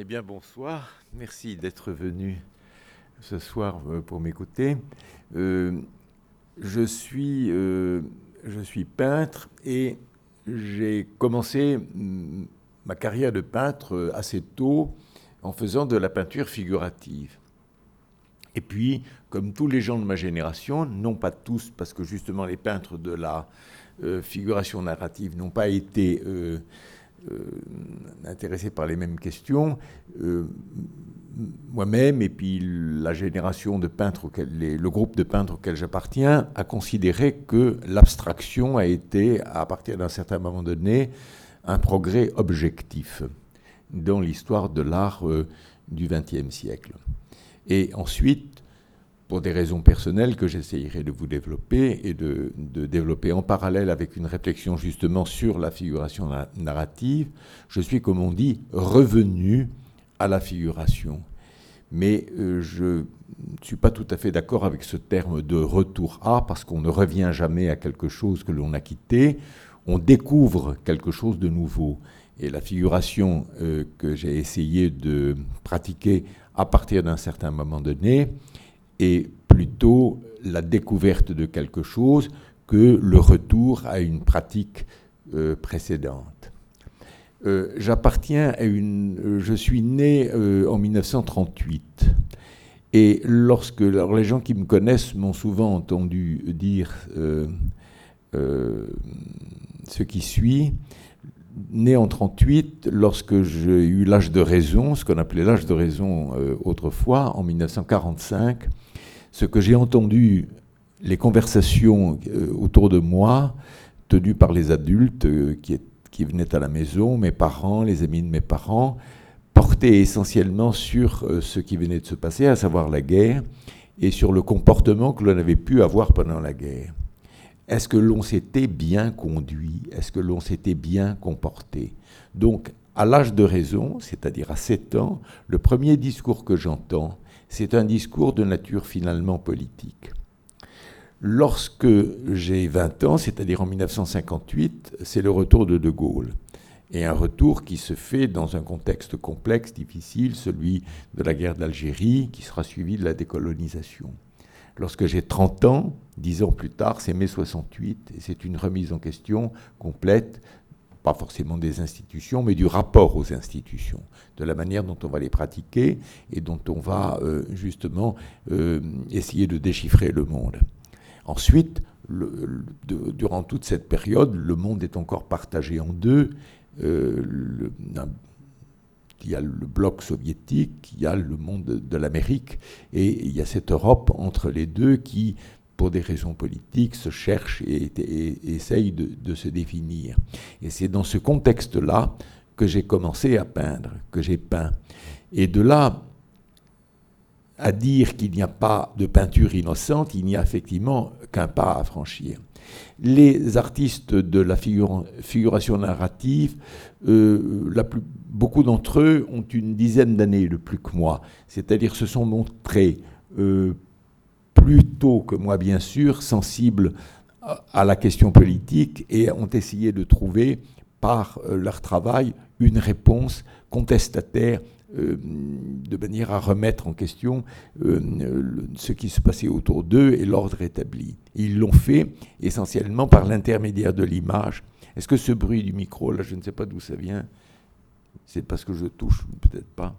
Eh bien, bonsoir. Merci d'être venu ce soir euh, pour m'écouter. Euh, je, suis, euh, je suis peintre et j'ai commencé mm, ma carrière de peintre assez tôt en faisant de la peinture figurative. Et puis, comme tous les gens de ma génération, non pas tous, parce que justement les peintres de la figuration narrative n'ont pas été euh, intéressé par les mêmes questions. Euh, moi-même et puis la génération de peintres, le groupe de peintres auquel j'appartiens, a considéré que l'abstraction a été, à partir d'un certain moment donné, un progrès objectif dans l'histoire de l'art euh, du XXe siècle. Et ensuite, pour des raisons personnelles que j'essayerai de vous développer et de, développer en parallèle avec une réflexion justement sur la figuration narrative, je suis, comme on dit, revenu à la figuration. Mais euh, je ne suis pas tout à fait d'accord avec ce terme de retour à, parce qu'on ne revient jamais à quelque chose que l'on a quitté, on découvre quelque chose de nouveau. Et la figuration euh, que j'ai essayé de pratiquer à partir d'un certain moment donné, est plutôt la découverte de quelque chose que le retour à une pratique euh, précédente. Euh, j'appartiens à une. Euh, je suis né en 1938. Et lorsque. Alors les gens qui me connaissent m'ont souvent entendu dire ce qui suit. Né en 38, lorsque j'ai eu l'âge de raison, ce qu'on appelait l'âge de raison autrefois, en 1945, ce que j'ai entendu, les conversations euh, autour de moi, tenues par les adultes euh, qui, venaient à la maison, mes parents, les amis de mes parents, portaient essentiellement sur euh, ce qui venait de se passer, à savoir la guerre, et sur le comportement que l'on avait pu avoir pendant la guerre. Est-ce que l'on s'était bien conduit? Est-ce que l'on s'était bien comporté? Donc, à l'âge de raison, c'est-à-dire à 7 ans, le premier discours que j'entends, c'est un discours de nature finalement politique. Lorsque j'ai 20 ans, c'est-à-dire en 1958, c'est le retour de De Gaulle. Et un retour qui se fait dans un contexte complexe, difficile, celui de la guerre d'Algérie, qui sera suivi de la décolonisation. Lorsque j'ai 30 ans, dix ans plus tard, c'est mai 68, et c'est une remise en question complète pas forcément des institutions, mais du rapport aux institutions, de la manière dont on va les pratiquer et dont on va euh, justement euh, essayer de déchiffrer le monde. Ensuite, durant toute cette période, le monde est encore partagé en deux. Euh, il y a le bloc soviétique, il y a le monde de l'Amérique, et il y a cette Europe entre les deux qui pour des raisons politiques, se cherche et, essaye de, se définir. Et c'est dans ce contexte-là que j'ai commencé à peindre, que j'ai peint. Et de là à dire qu'il n'y a pas de peinture innocente, il n'y a effectivement qu'un pas à franchir. Les artistes de la figuration narrative, euh, beaucoup d'entre eux ont une dizaine d'années de plus que moi, c'est-à-dire se sont montrés euh, plus tôt que moi bien sûr, sensibles à la question politique et ont essayé de trouver par euh, leur travail une réponse contestataire euh, de manière à remettre en question euh, ce qui se passait autour d'eux et l'ordre établi. Ils l'ont fait essentiellement par l'intermédiaire de l'image. Est-ce que ce bruit du micro, là, je ne sais pas d'où ça vient, c'est parce que je touche, peut-être pas.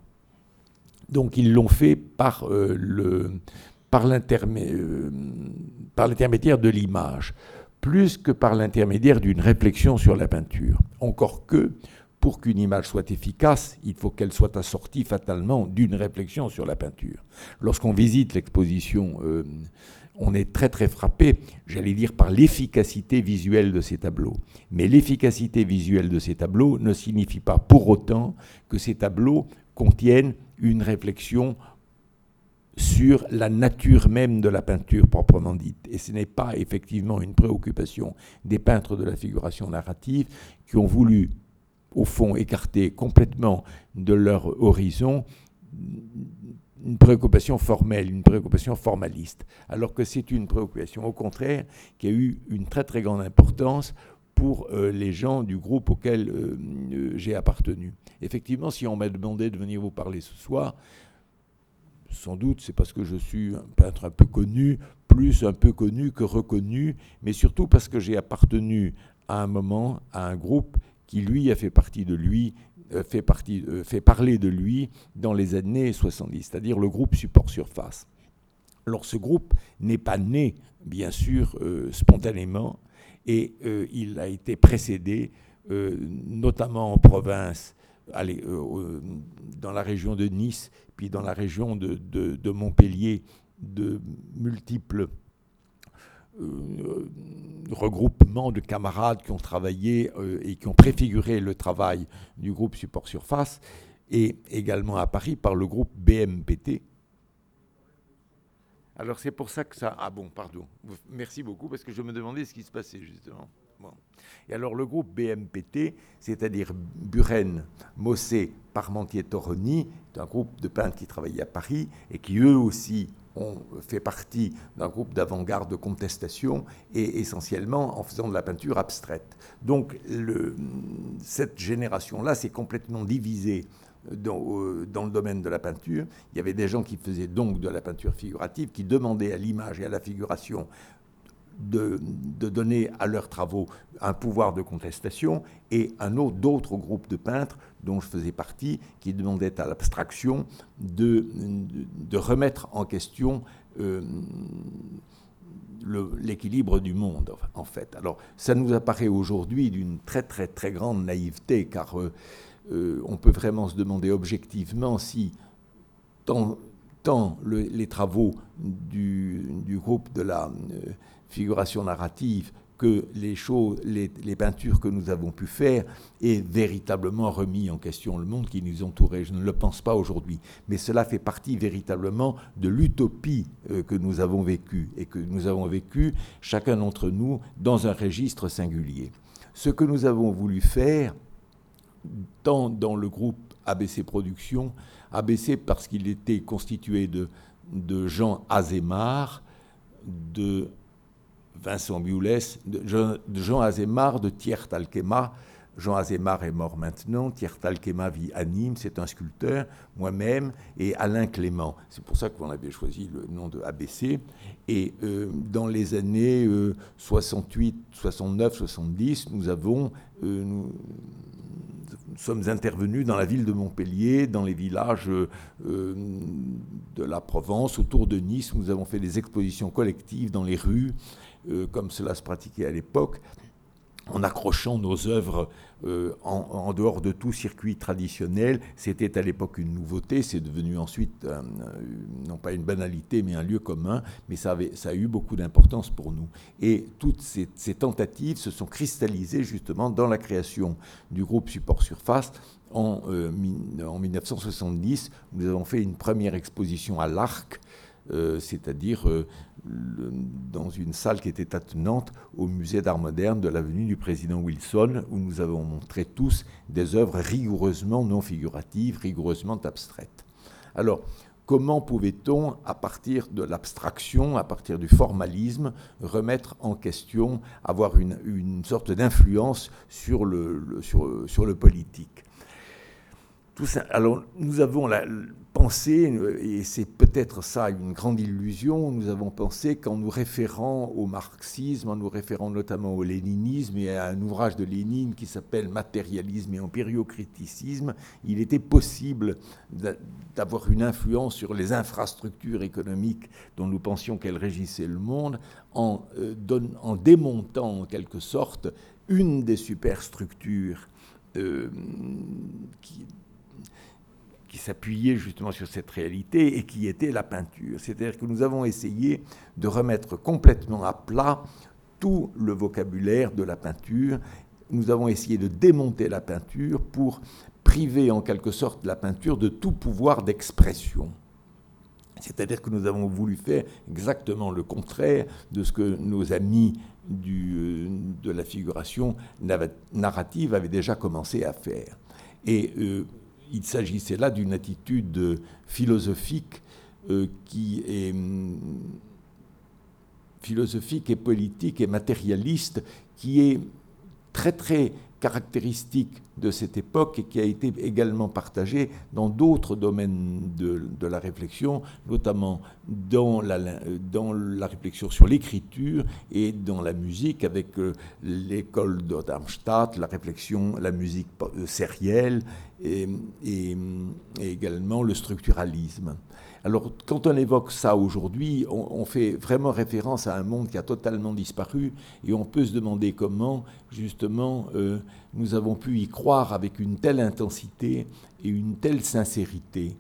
Donc ils l'ont fait par le, par l'intermédiaire de l'image, plus que par l'intermédiaire d'une réflexion sur la peinture. Encore que, pour qu'une image soit efficace, il faut qu'elle soit assortie fatalement d'une réflexion sur la peinture. Lorsqu'on visite l'exposition, euh, on est très très frappé, j'allais dire, par l'efficacité visuelle de ces tableaux. Mais l'efficacité visuelle de ces tableaux ne signifie pas pour autant que ces tableaux contiennent une réflexion sur la nature même de la peinture proprement dite. Et ce n'est pas effectivement une préoccupation des peintres de la figuration narrative qui ont voulu, au fond, écarter complètement de leur horizon une préoccupation formelle, une préoccupation formaliste, alors que c'est une préoccupation, au contraire, qui a eu une très très grande importance pour les gens du groupe auquel j'ai appartenu. Effectivement, si on m'a demandé de venir vous parler ce soir, sans doute c'est parce que je suis un peintre un peu connu, plus un peu connu que reconnu, mais surtout parce que j'ai appartenu à un moment à un groupe qui lui a fait partie de lui, euh, euh, fait parler de lui dans les années 70, c'est-à-dire le groupe Support Surface. Alors ce groupe n'est pas né, bien sûr, euh, spontanément, et il a été précédé, notamment en province, dans la région de Nice, puis dans la région de, Montpellier, de multiples euh, regroupements de camarades qui ont travaillé euh, et qui ont préfiguré le travail du groupe Support Surface, et également à Paris par le groupe BMPT. Alors c'est pour ça que ça... Ah bon, pardon. Merci beaucoup parce que je me demandais ce qui se passait justement. Et alors le groupe BMPT, c'est-à-dire Buren, Mossé, Parmentier, Toroni, c'est un groupe de peintres qui travaillaient à Paris et qui eux aussi ont fait partie d'un groupe d'avant-garde de contestation et essentiellement en faisant de la peinture abstraite. Donc cette génération-là s'est complètement divisée dans, le domaine de la peinture. Il y avait des gens qui faisaient donc de la peinture figurative, qui demandaient à l'image et à la figuration de, donner à leurs travaux un pouvoir de contestation, et un autre, d'autres groupes de peintres dont je faisais partie, qui demandaient à l'abstraction de, de, remettre en question euh, l'équilibre du monde, en fait. Alors, ça nous apparaît aujourd'hui d'une très, très, très grande naïveté, car euh, euh, on peut vraiment se demander objectivement si tant, tant les travaux du, du, groupe de la figuration narrative que les, choses, les, peintures que nous avons pu faire aient véritablement remis en question le monde qui nous entourait. Je ne le pense pas aujourd'hui. Mais cela fait partie véritablement de l'utopie euh, que nous avons vécue et que nous avons vécu chacun d'entre nous dans un registre singulier. Ce que nous avons voulu faire, tant dans le groupe ABC Productions, ABC parce qu'il était constitué de, de Jean Azémar, de Vincent Biolès, de Jean Azémar, de Thiers Talquema. Jean Azémar est mort maintenant, Thiers Talquema vit à Nîmes, c'est un sculpteur, moi-même, et Alain Clément. C'est pour ça qu'on avait choisi le nom de ABC. Et euh, dans les années 68, 69, 70, nous avons... Euh, nous, sommes intervenus dans la ville de Montpellier, dans les villages euh, de la Provence, autour de Nice. Nous avons fait des expositions collectives dans les rues. Euh, comme cela se pratiquait à l'époque, en accrochant nos œuvres euh, en, dehors de tout circuit traditionnel. C'était à l'époque une nouveauté, c'est devenu ensuite, non pas une banalité, mais un lieu commun, mais ça, avait, ça a eu beaucoup d'importance pour nous. Et toutes ces, tentatives se sont cristallisées justement dans la création du groupe Support Surface. En, euh, en 1970, nous avons fait une première exposition à l'Arc, c'est-à-dire dans une salle qui était attenante au musée d'art moderne de l'avenue du président Wilson, où nous avons montré tous des œuvres rigoureusement non figuratives, rigoureusement abstraites. Alors, comment pouvait-on, à partir de l'abstraction, à partir du formalisme, remettre en question, avoir une, sorte d'influence sur le, sur, sur le politique? Tout ça, alors, nous avons pensé, et c'est peut-être ça une grande illusion, nous avons pensé qu'en nous référant au marxisme, en nous référant notamment au léninisme et à un ouvrage de Lénine qui s'appelle Matérialisme et empiriocriticisme, il était possible d'avoir une influence sur les infrastructures économiques dont nous pensions qu'elles régissaient le monde en, euh, démontant en quelque sorte une des superstructures euh, qui, qui s'appuyait justement sur cette réalité et qui était la peinture. C'est-à-dire que nous avons essayé de remettre complètement à plat tout le vocabulaire de la peinture. Nous avons essayé de démonter la peinture pour priver en quelque sorte la peinture de tout pouvoir d'expression. C'est-à-dire que nous avons voulu faire exactement le contraire de ce que nos amis du, euh, de la figuration narrative avaient déjà commencé à faire. Et euh, il s'agissait là d'une attitude philosophique euh, qui est hum, philosophique et politique et matérialiste qui est très très caractéristique de cette époque et qui a été également partagé dans d'autres domaines de, la réflexion, notamment dans la, dans la réflexion sur l'écriture et dans la musique avec euh, l'école de Darmstadt, la réflexion, la musique euh, sérielle et, et également le structuralisme. Alors, quand on évoque ça aujourd'hui, on, fait vraiment référence à un monde qui a totalement disparu et on peut se demander comment, justement, euh, nous avons pu y croire avec une telle intensité et une telle sincérité.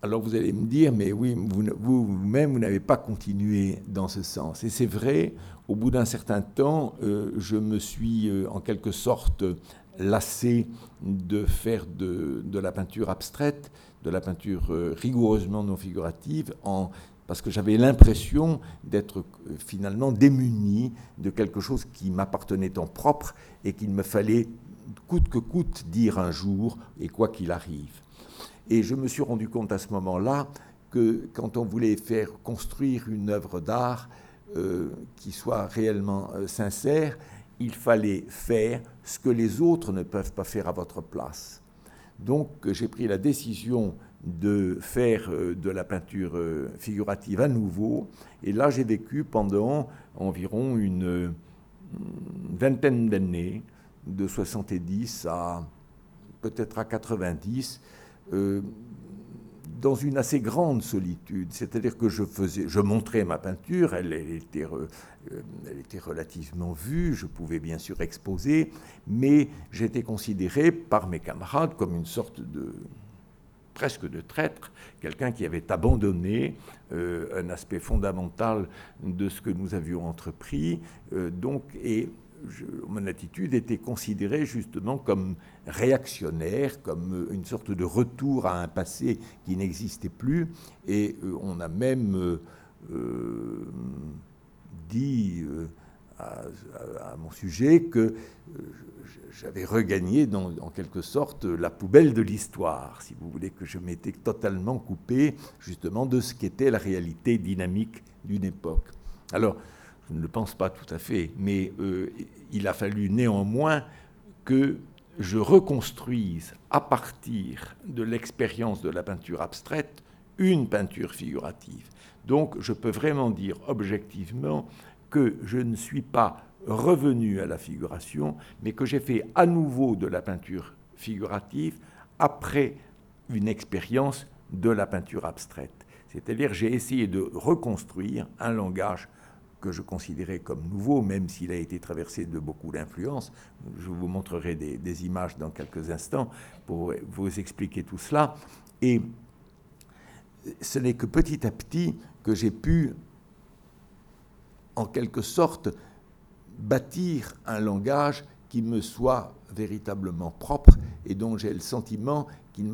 Alors vous allez me dire, mais oui, vous-même, vous, n'avez pas continué dans ce sens. Et c'est vrai, au bout d'un certain temps, euh, je me suis euh, en quelque sorte lassé de faire de, de la peinture abstraite de la peinture euh, rigoureusement non figurative parce que j'avais l'impression d'être euh, finalement démuni de quelque chose qui m'appartenait en propre et qu'il me fallait coûte que coûte dire un jour et quoi qu'il arrive. Et je me suis rendu compte à ce moment-là que quand on voulait faire construire une œuvre d'art euh, qui soit réellement sincère, il fallait faire ce que les autres ne peuvent pas faire à votre place. Donc j'ai pris la décision de faire euh, de la peinture euh, figurative à nouveau. Et là, j'ai vécu pendant environ une, vingtaine d'années, de 70 à peut-être à 90, euh, dans une assez grande solitude. C'est-à-dire que je, faisais, je montrais ma peinture, elle, était, elle était relativement vue, je pouvais bien sûr exposer, mais j'étais considéré par mes camarades comme une sorte de presque de traître, quelqu'un qui avait abandonné euh, un aspect fondamental de ce que nous avions entrepris. Euh, donc, et mon attitude était considérée justement comme réactionnaire, comme une sorte de retour à un passé qui n'existait plus. Et euh, on a même dit à, mon sujet que j'avais regagné en quelque sorte la poubelle de l'histoire, si vous voulez, que je m'étais totalement coupé justement de ce qu'était la réalité dynamique d'une époque. Alors, je ne le pense pas tout à fait, mais euh, il a fallu néanmoins que je reconstruise à partir de l'expérience de la peinture abstraite une peinture figurative. Donc je peux vraiment dire objectivement que je ne suis pas revenu à la figuration, mais que j'ai fait à nouveau de la peinture figurative après une expérience de la peinture abstraite. C'est-à-dire j'ai essayé de reconstruire un langage que je considérais comme nouveau, même s'il a été traversé de beaucoup d'influences. Je vous montrerai des, images dans quelques instants pour vous expliquer tout cela. Et ce n'est que petit à petit que j'ai pu, en quelque sorte, bâtir un langage qui me soit véritablement propre et dont j'ai le sentiment qu'il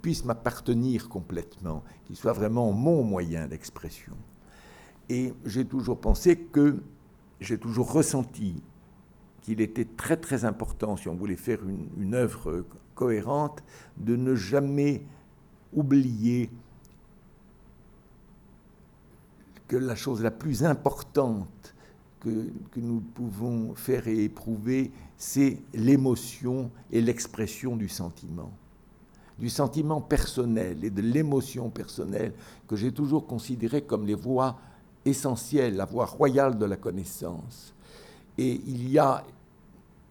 puisse m'appartenir complètement, qu'il soit vraiment mon moyen d'expression. Et j'ai toujours pensé que, j'ai toujours ressenti qu'il était très très important, si on voulait faire une, œuvre cohérente, de ne jamais oublier que la chose la plus importante que, nous pouvons faire et éprouver, c'est l'émotion et l'expression du sentiment. Du sentiment personnel et de l'émotion personnelle que j'ai toujours considéré comme les voies essentielles, la voie royale de la connaissance. Et il y a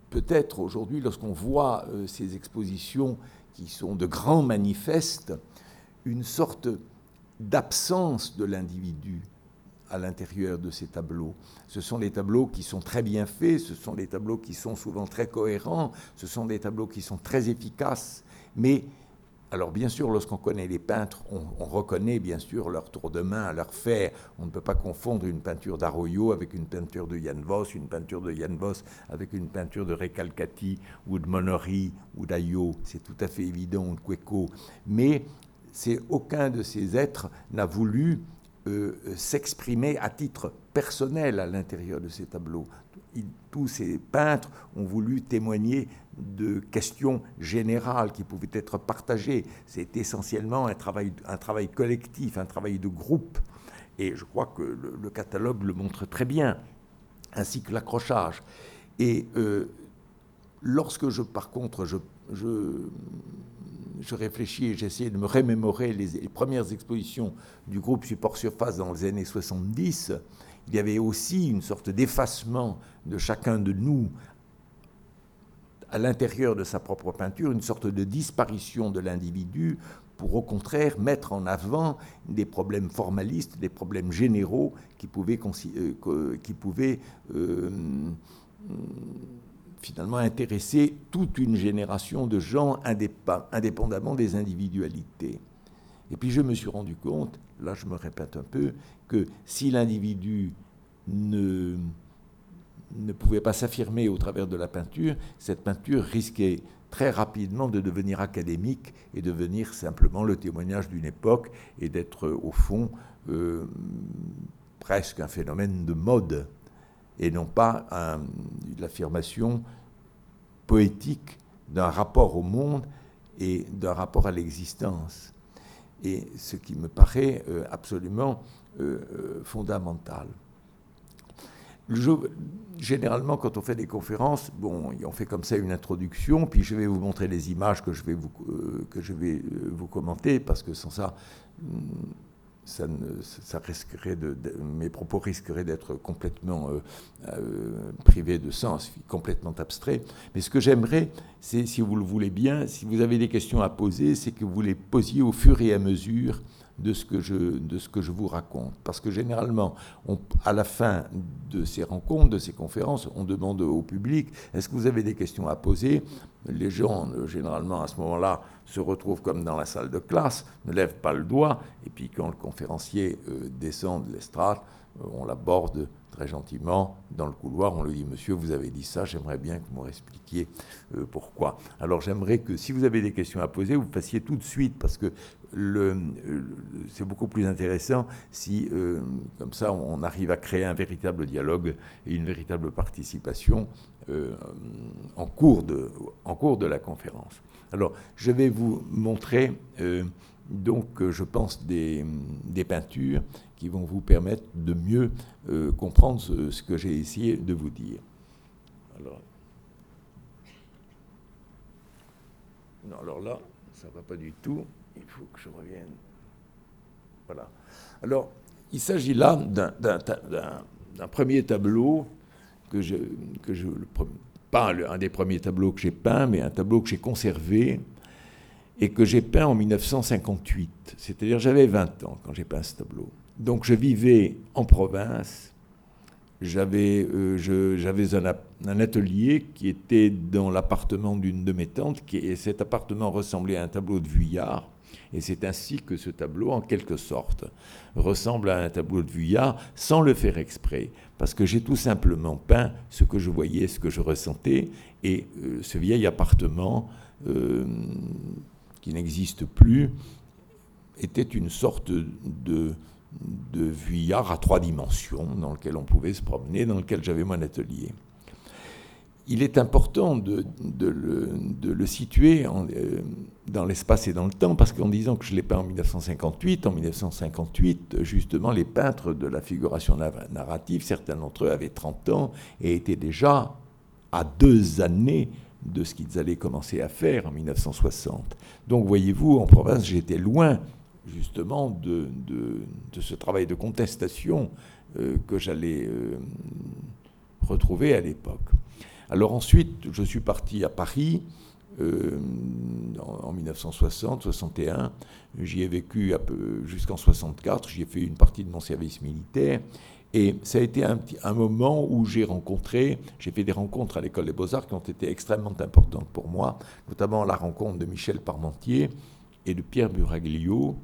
peut-être aujourd'hui, lorsqu'on voit euh, ces expositions qui sont de grands manifestes, une sorte d'absence de l'individu, à l'intérieur de ces tableaux. Ce sont des tableaux qui sont très bien faits, ce sont des tableaux qui sont souvent très cohérents, ce sont des tableaux qui sont très efficaces, mais alors bien sûr, lorsqu'on connaît les peintres, on, reconnaît bien sûr leur tour de main, leur faire. On ne peut pas confondre une peinture d'Arroyo avec une peinture de Jan Voss, une peinture de Jan Voss avec une peinture de Recalcati ou de Monori ou d'Ayo. C'est tout à fait évident, ou de Cueco. Mais c'est aucun de ces êtres n'a voulu euh, s'exprimer à titre personnel à l'intérieur de ces tableaux. tous ces peintres ont voulu témoigner de questions générales qui pouvaient être partagées. C'est essentiellement un travail, un travail collectif, un travail de groupe. Et je crois que le, catalogue le montre très bien. ainsi que l'accrochage. Et lorsque je, par contre, je, je, réfléchis et j'essaie de me remémorer les, premières expositions du groupe Support Surface dans les années 70, il y avait aussi une sorte d'effacement de chacun de nous à l'intérieur de sa propre peinture, une sorte de disparition de l'individu pour au contraire mettre en avant des problèmes formalistes, des problèmes généraux qui pouvaient, euh, euh, finalement intéresser toute une génération de gens indépendamment des individualités. Et puis je me suis rendu compte, là je me répète un peu, que si l'individu ne, ne pouvait pas s'affirmer au travers de la peinture, cette peinture risquait très rapidement de devenir académique et devenir simplement le témoignage d'une époque et d'être au fond euh, presque un phénomène de mode et non pas l'affirmation poétique d'un rapport au monde et d'un rapport à l'existence. Et ce qui me paraît euh, absolument euh, généralement, quand on fait des conférences, bon, on fait comme ça une introduction, puis je vais vous montrer les images que je vais vous, euh, que je vais, euh, vous commenter, parce que sans ça, hmm, ça risquerait de, mes propos risqueraient d'être complètement euh, privés de sens, complètement abstraits. Mais ce que j'aimerais, c'est, si vous le voulez bien, si vous avez des questions à poser, c'est que vous les posiez au fur et à mesure de ce que je, de ce que je vous raconte. Parce que généralement, à la fin de ces rencontres, de ces conférences, on demande au public, est-ce que vous avez des questions à poser? Les gens, généralement, à ce moment-là, se retrouvent comme dans la salle de classe, ne lèvent pas le doigt, et puis quand le conférencier euh, descend de l'estrade, euh, on l'aborde très gentiment dans le couloir. On lui dit Monsieur, vous avez dit ça, j'aimerais bien que vous me expliquiez pourquoi. Alors j'aimerais que si vous avez des questions à poser, vous fassiez tout de suite, parce que c'est beaucoup plus intéressant si, euh, comme ça, on arrive à créer un véritable dialogue et une véritable participation euh, en, cours de, en cours de la conférence. Alors, je vais vous montrer, euh, donc, je pense, des, des, peintures qui vont vous permettre de mieux comprendre ce, ce que j'ai essayé de vous dire. Alors, non, alors là, ça ne va pas du tout il faut que je revienne. Voilà. Alors, il s'agit là d'un premier tableau que je, que je pas un des premiers tableaux que j'ai peint, mais un tableau que j'ai conservé et que j'ai peint en 1958. C'est-à-dire j'avais 20 ans quand j'ai peint ce tableau. Donc je vivais en province. J'avais euh, un, atelier qui était dans l'appartement d'une de mes tantes, qui, et cet appartement ressemblait à un tableau de Vuillard. Et c'est ainsi que ce tableau, en quelque sorte, ressemble à un tableau de Vuillard sans le faire exprès, parce que j'ai tout simplement peint ce que je voyais, ce que je ressentais, et euh, ce vieil appartement euh, qui n'existe plus était une sorte de, de Vuillard à trois dimensions dans lequel on pouvait se promener, dans lequel j'avais mon atelier il est important de, le, situer euh, dans l'espace et dans le temps, parce qu'en disant que je l'ai peint en 1958, en 1958, justement, les peintres de la figuration narrative, certains d'entre eux avaient 30 ans et étaient déjà à deux années de ce qu'ils allaient commencer à faire en 1960. Donc, voyez-vous, en province, j'étais loin, justement, de, ce travail de contestation euh, que j'allais euh, retrouver à l'époque. Alors ensuite, je suis parti à Paris euh, en, 1960-61. J'y ai vécu jusqu'en 64. J'y ai fait une partie de mon service militaire. Et ça a été un, un moment où j'ai rencontré, j'ai fait des rencontres à l'école des beaux-arts qui ont été extrêmement importantes pour moi, notamment la rencontre de Michel Parmentier et de Pierre Buraglio,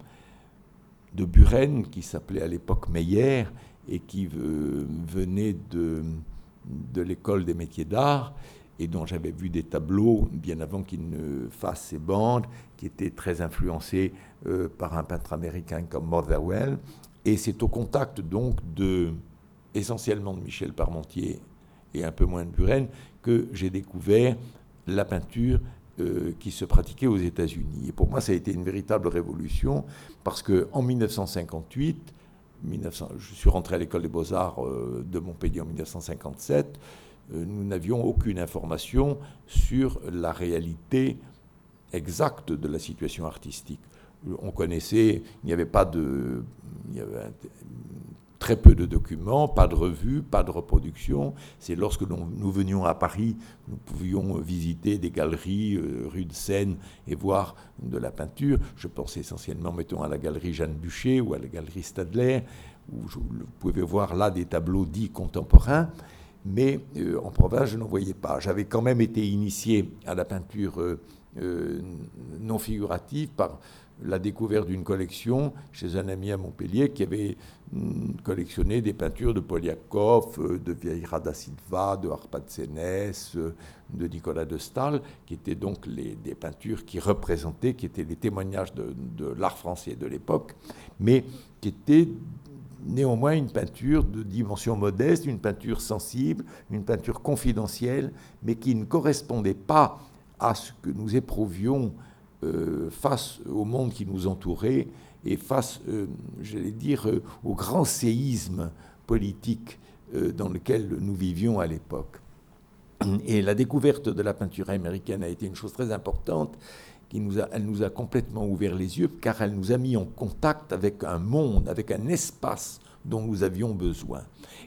de Buren, qui s'appelait à l'époque Meyer, et qui venait de, de l'école des métiers d'art et dont j'avais vu des tableaux bien avant qu'il ne fasse ses bandes, qui étaient très influencés euh, par un peintre américain comme Motherwell. Et c'est au contact donc de, essentiellement de Michel Parmentier et un peu moins de Buren que j'ai découvert la peinture euh, qui se pratiquait aux États-Unis. Et pour moi, ça a été une véritable révolution parce que en 1958, je suis rentré à l'école des beaux-arts de Montpellier en 1957, nous n'avions aucune information sur la réalité exacte de la situation artistique. On connaissait, il n'y avait pas de. Très peu de documents, pas de revues, pas de reproduction. C'est lorsque nous venions à Paris, nous pouvions visiter des galeries euh, rue de Seine et voir de la peinture. Je pense essentiellement, mettons, à la galerie Jeanne Bûcher ou à la galerie Stadler, où vous pouvez voir là des tableaux dits contemporains mais euh, en province, je n'en voyais pas. J'avais quand même été initié à la peinture euh, non figurative par la découverte d'une collection chez un ami à Montpellier qui avait mm, collectionné des peintures de Poliakov, de Vieira da Silva, de Arpad Sénès, de Nicolas de Stahl, qui étaient donc des peintures qui représentaient, qui étaient les témoignages de l'art français de l'époque, mais qui étaient néanmoins une peinture de dimension modeste, une peinture sensible, une peinture confidentielle, mais qui ne correspondait pas à ce que nous éprouvions euh, face au monde qui nous entourait et face, euh, j'allais dire, euh, au grand séisme politique dans lequel nous vivions à l'époque. Et la découverte de la peinture américaine a été une chose très importante nous a, elle nous a complètement ouvert les yeux, car elle nous a mis en contact avec un monde, avec un espace dont nous avions besoin.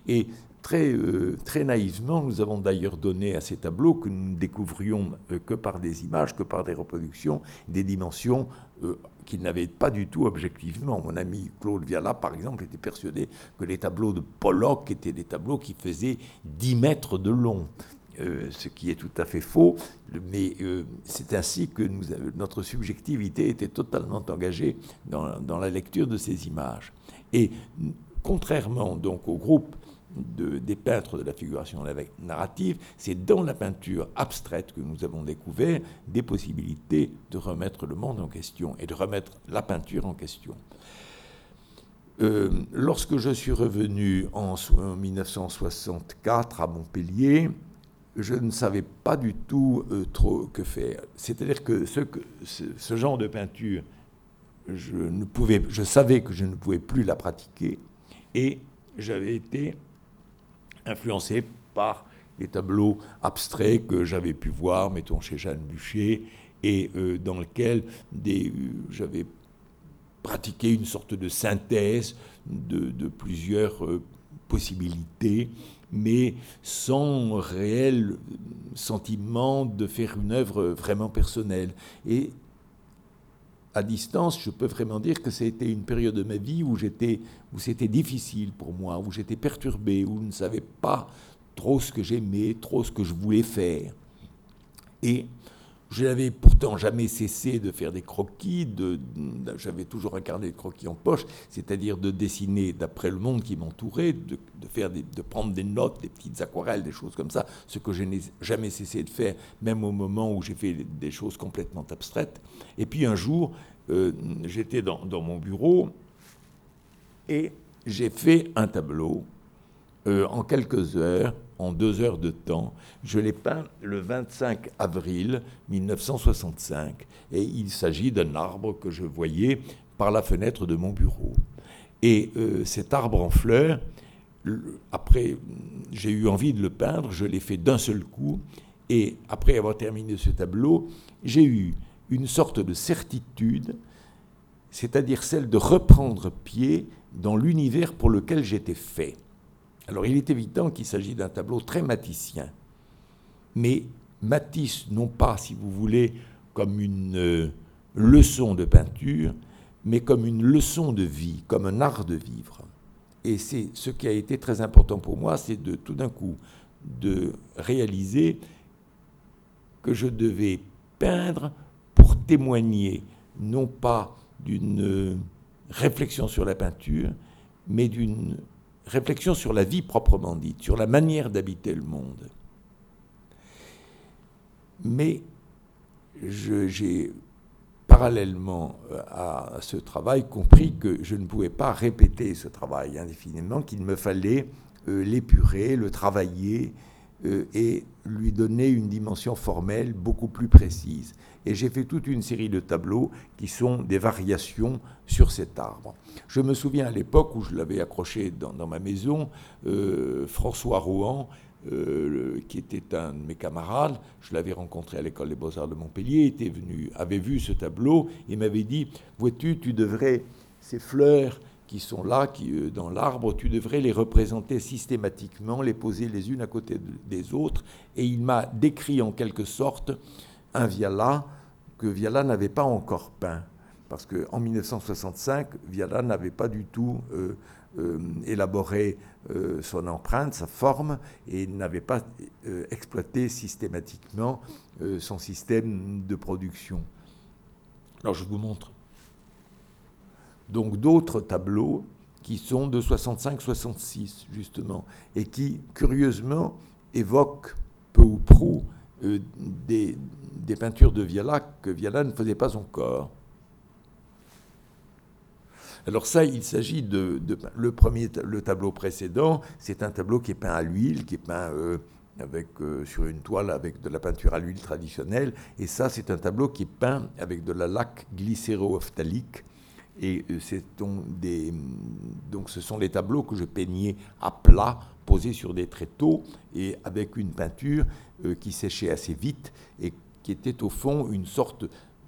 Et très, euh, très naïvement, nous avons d'ailleurs donné à ces tableaux, que nous ne découvrions euh, que par des images, que par des reproductions, des dimensions euh, qu'ils n'avaient pas du tout objectivement. Mon ami Claude Viala, par exemple, était persuadé que les tableaux de Pollock étaient des tableaux qui faisaient 10 mètres de long. Ce qui est tout à fait faux, mais c'est ainsi que notre subjectivité était totalement engagée dans, la lecture de ces images. Et contrairement donc au groupe des peintres de la figuration narrative, c'est dans la peinture abstraite que nous avons découvert des possibilités de remettre le monde en question et de remettre la peinture en question. Euh, lorsque je suis revenu en 1964 à Montpellier, je ne savais pas du tout euh, trop que faire. C'est-à-dire que ce, ce, genre de peinture, je, ne pouvais, je savais que je ne pouvais plus la pratiquer et j'avais été influencé par les tableaux abstraits que j'avais pu voir, mettons chez Jeanne Bûcher, et euh, dans lesquels euh, j'avais pratiqué une sorte de synthèse de, plusieurs possibilités mais sans réel sentiment de faire une œuvre vraiment personnelle. Et à distance, je peux vraiment dire que c'était une période de ma vie où j'étais, où c'était difficile pour moi, où j'étais perturbé, où je ne savais pas trop ce que j'aimais, trop ce que je voulais faire. Et je n'avais pourtant jamais cessé de faire des croquis, j'avais toujours un carnet de croquis en poche, c'est-à-dire de dessiner d'après le monde qui m'entourait, de, faire de prendre des notes, des petites aquarelles, des choses comme ça, ce que je n'ai jamais cessé de faire, même au moment où j'ai fait des choses complètement abstraites. Et puis un jour, euh, j'étais dans, mon bureau et j'ai fait un tableau euh, en quelques heures en deux heures de temps. Je l'ai peint le 25 avril 1965 et il s'agit d'un arbre que je voyais par la fenêtre de mon bureau. Et euh, cet arbre en fleurs, après, j'ai eu envie de le peindre, je l'ai fait d'un seul coup, et après avoir terminé ce tableau, j'ai eu une sorte de certitude, c'est-à-dire celle de reprendre pied dans l'univers pour lequel j'étais fait. Alors il est évident qu'il s'agit d'un tableau très maticien, Matisse, Matisse, non pas, si vous voulez, comme une euh, leçon de peinture, mais comme une leçon de vie, comme un art de vivre. Et c'est ce qui a été très important pour moi, c'est de tout d'un coup de réaliser que je devais peindre pour témoigner non pas d'une euh, réflexion sur la peinture, mais d'une réflexion sur la vie proprement dite, sur la manière d'habiter le monde. Mais j'ai parallèlement euh, à ce travail compris que je ne pouvais pas répéter ce travail indéfiniment, qu'il me fallait euh, l'épurer, le travailler, et lui donner une dimension formelle beaucoup plus précise. Et j'ai fait toute une série de tableaux qui sont des variations sur cet arbre. Je me souviens à l'époque où je l'avais accroché dans, ma maison, François Rouen euh, qui était un de mes camarades, je l'avais rencontré à l'école des beaux-arts de Montpellier, était venu, avait vu ce tableau et m'avait dit, vois-tu, tu devrais, ces fleurs qui sont là, qui, euh, dans l'arbre, tu devrais les représenter systématiquement, les poser les unes à côté des autres. Et il m'a décrit en quelque sorte un Viala que Viala n'avait pas encore peint. Parce qu'en 1965, Viala n'avait pas du tout euh, euh, élaboré euh, son empreinte, sa forme, et n'avait pas exploité systématiquement son système de production. Alors je vous montre donc d'autres tableaux qui sont de 65-66 justement, et qui curieusement évoquent peu ou prou des, des peintures de Viala que Viala ne faisait pas encore. Alors ça, il s'agit de, le premier, le tableau précédent, c'est un tableau qui est peint à l'huile, qui est peint euh, avec, euh, sur une toile avec de la peinture à l'huile traditionnelle. Et ça, c'est un tableau qui est peint avec de la laque glycéro-ophthalique. Et euh, donc, des, donc ce sont les tableaux que je peignais à plat, posés sur des tréteaux, et avec une peinture qui séchait assez vite et qui était au fond une sorte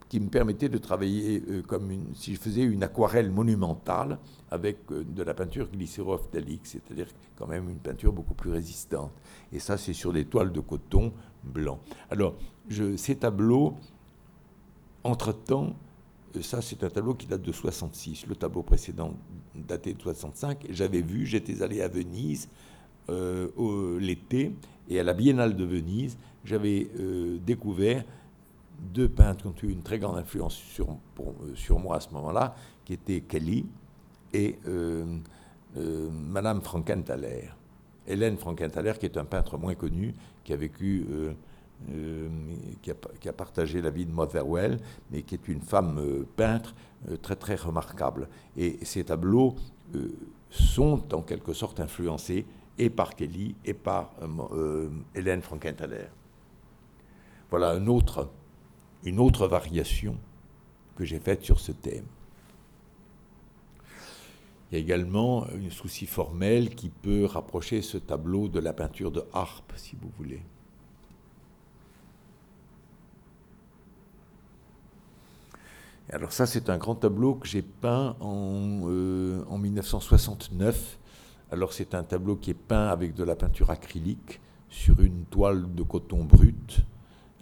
qui me permettait de travailler euh, comme si je faisais une aquarelle monumentale avec euh, de la peinture glycérophtalique, c'est-à-dire quand même une peinture beaucoup plus résistante. Et ça, c'est sur des toiles de coton blanc. Alors, ces tableaux, entre-temps, euh, ça, c'est un tableau qui date de 66. Le tableau précédent datait de 65. J'avais vu, j'étais allé à Venise l'été, et à la Biennale de Venise, j'avais découvert deux peintres qui ont eu une très grande influence sur, euh, sur moi à ce moment-là, qui étaient Kelly et euh, euh, Madame Frankenthaler. Hélène Frankenthaler, qui est un peintre moins connu, qui a vécu, qui, a, partagé la vie de Motherwell, mais qui est une femme peintre très très remarquable. Et ces tableaux sont en quelque sorte influencés et par Kelly et par Hélène Frankenthaler. Voilà une autre variation que j'ai faite sur ce thème. Il y a également un souci formel qui peut rapprocher ce tableau de la peinture de harpe, si vous voulez. Alors ça, c'est un grand tableau que j'ai peint en, euh, en 1969. Alors c'est un tableau qui est peint avec de la peinture acrylique sur une toile de coton brut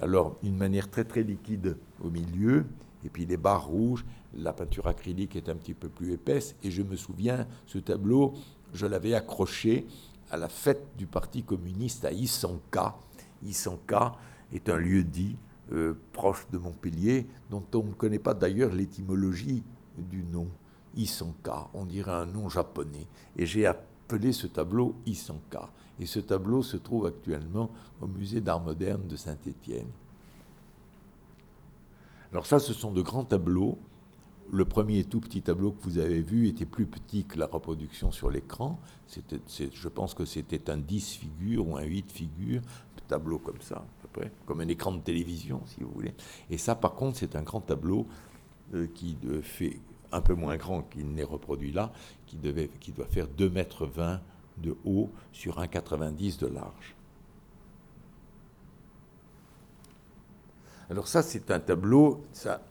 alors, une manière très très liquide au milieu, et puis les barres rouges, la peinture acrylique est un petit peu plus épaisse, et je me souviens, ce tableau, je l'avais accroché à la fête du Parti communiste à Isanka. Isanka est un lieu dit euh, proche de Montpellier, dont on ne connaît pas d'ailleurs l'étymologie du nom. Isanka, on dirait un nom japonais. Et j'ai appelé ce tableau Isanka. Et ce tableau se trouve actuellement au musée d'art moderne de Saint-Étienne. Alors ça, ce sont de grands tableaux. Le premier tout petit tableau que vous avez vu était plus petit que la reproduction sur l'écran. Je pense que c'était un 10 figures ou un 8 figures, tableau comme ça, à peu près, comme un écran de télévision, si vous voulez. Et ça, par contre, c'est un grand tableau euh, qui fait un peu moins grand qu'il n'est reproduit là, qui, doit faire 2 mètres 20 de haut sur 1,90 de large. Alors ça, c'est un tableau, ça,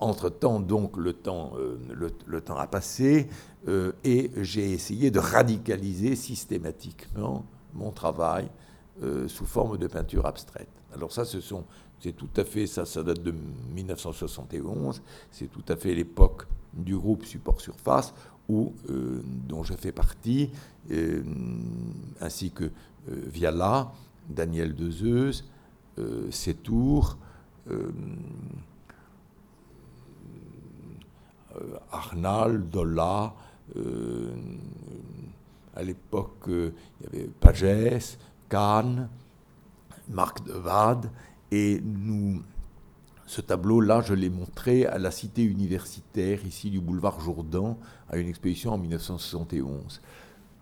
entre-temps, donc, le temps, euh, le, temps a passé, euh, et j'ai essayé de radicaliser systématiquement mon travail euh, sous forme de peinture abstraite. Alors ça, ce sont, c'est tout à fait, ça, ça date de 1971, c'est tout à fait l'époque du groupe Support Surface, euh, dont je fais partie, euh, ainsi que euh, Viala, Daniel Dezeuse, Sétour, Arnal, Dolla, à l'époque, il y avait Pagès, Kahn, Marc Devade, et nous ce tableau-là, je l'ai montré à la cité universitaire, ici du boulevard Jourdan, à une exposition en 1971.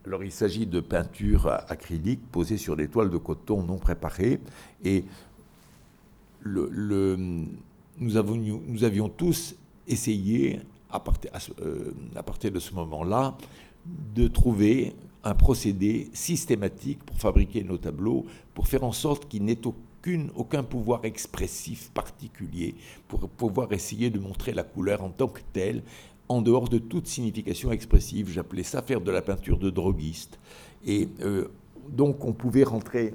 Alors il s'agit de peintures acryliques posées sur des toiles de coton non préparées. Et nous, avons, nous, avions tous essayé, à partir, euh, à partir de ce moment-là, de trouver un procédé systématique pour fabriquer nos tableaux, pour faire en sorte qu'il n'ait aucun pouvoir expressif particulier, pour pouvoir essayer de montrer la couleur en tant que telle, en dehors de toute signification expressive. J'appelais ça faire de la peinture de droguiste. Et euh, donc on pouvait rentrer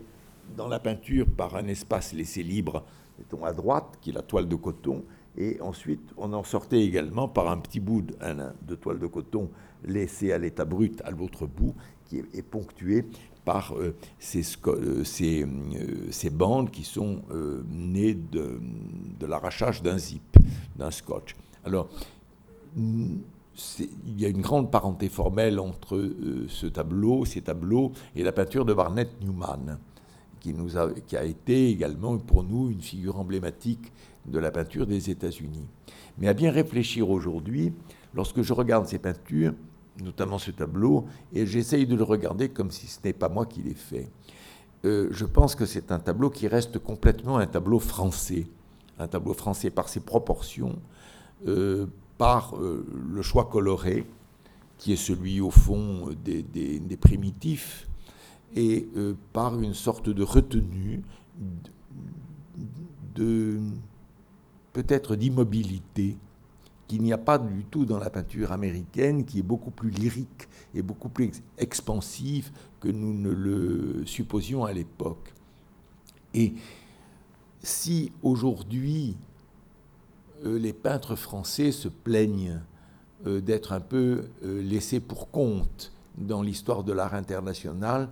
dans la peinture par un espace laissé libre, mettons à droite, qui est la toile de coton, et ensuite on en sortait également par un petit bout de toile de coton laissé à l'état brut à l'autre bout, qui est, ponctué par euh, ces, euh, ces, bandes qui sont nées de, l'arrachage d'un zip, d'un scotch. Alors, il y a une grande parenté formelle entre euh, ce tableau, ces tableaux, et la peinture de Barnett Newman, qui, nous a, qui a été également pour nous une figure emblématique de la peinture des États-Unis. Mais à bien réfléchir aujourd'hui, lorsque je regarde ces peintures, notamment ce tableau, et j'essaye de le regarder comme si ce n'est pas moi qui l'ai fait, euh, je pense que c'est un tableau qui reste complètement un tableau français, un tableau français par ses proportions, euh, par euh, le choix coloré, qui est celui au fond des, primitifs, et par une sorte de retenue, de, peut-être d'immobilité, qu'il n'y a pas du tout dans la peinture américaine, qui est beaucoup plus lyrique et beaucoup plus expansive que nous ne le supposions à l'époque. Et si aujourd'hui euh, les peintres français se plaignent euh, d'être un peu euh, laissés pour compte dans l'histoire de l'art international.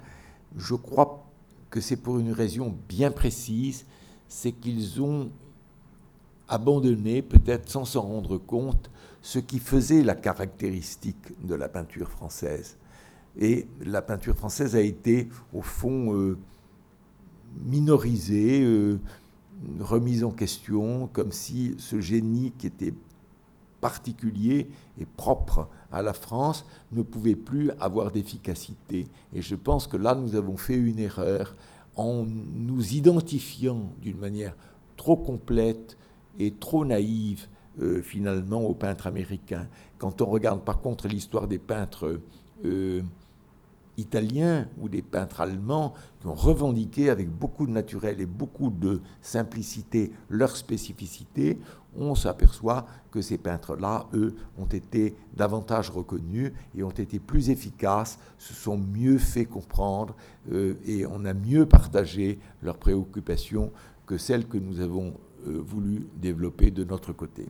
Je crois que c'est pour une raison bien précise, c'est qu'ils ont abandonné, peut-être sans s'en rendre compte, ce qui faisait la caractéristique de la peinture française. Et la peinture française a été, au fond, minorisée, remise en question, comme si ce génie qui était particulier et propre à la France ne pouvait plus avoir d'efficacité. Et je pense que là, nous avons fait une erreur en nous identifiant d'une manière trop complète et trop naïve euh, finalement aux peintres américains. Quand on regarde par contre l'histoire des peintres euh, italiens ou des peintres allemands qui ont revendiqué avec beaucoup de naturel et beaucoup de simplicité leur spécificité, on s'aperçoit que ces peintres-là, eux, ont été davantage reconnus et ont été plus efficaces, se sont mieux fait comprendre euh, et on a mieux partagé leurs préoccupations que celles que nous avons voulu développer de notre côté.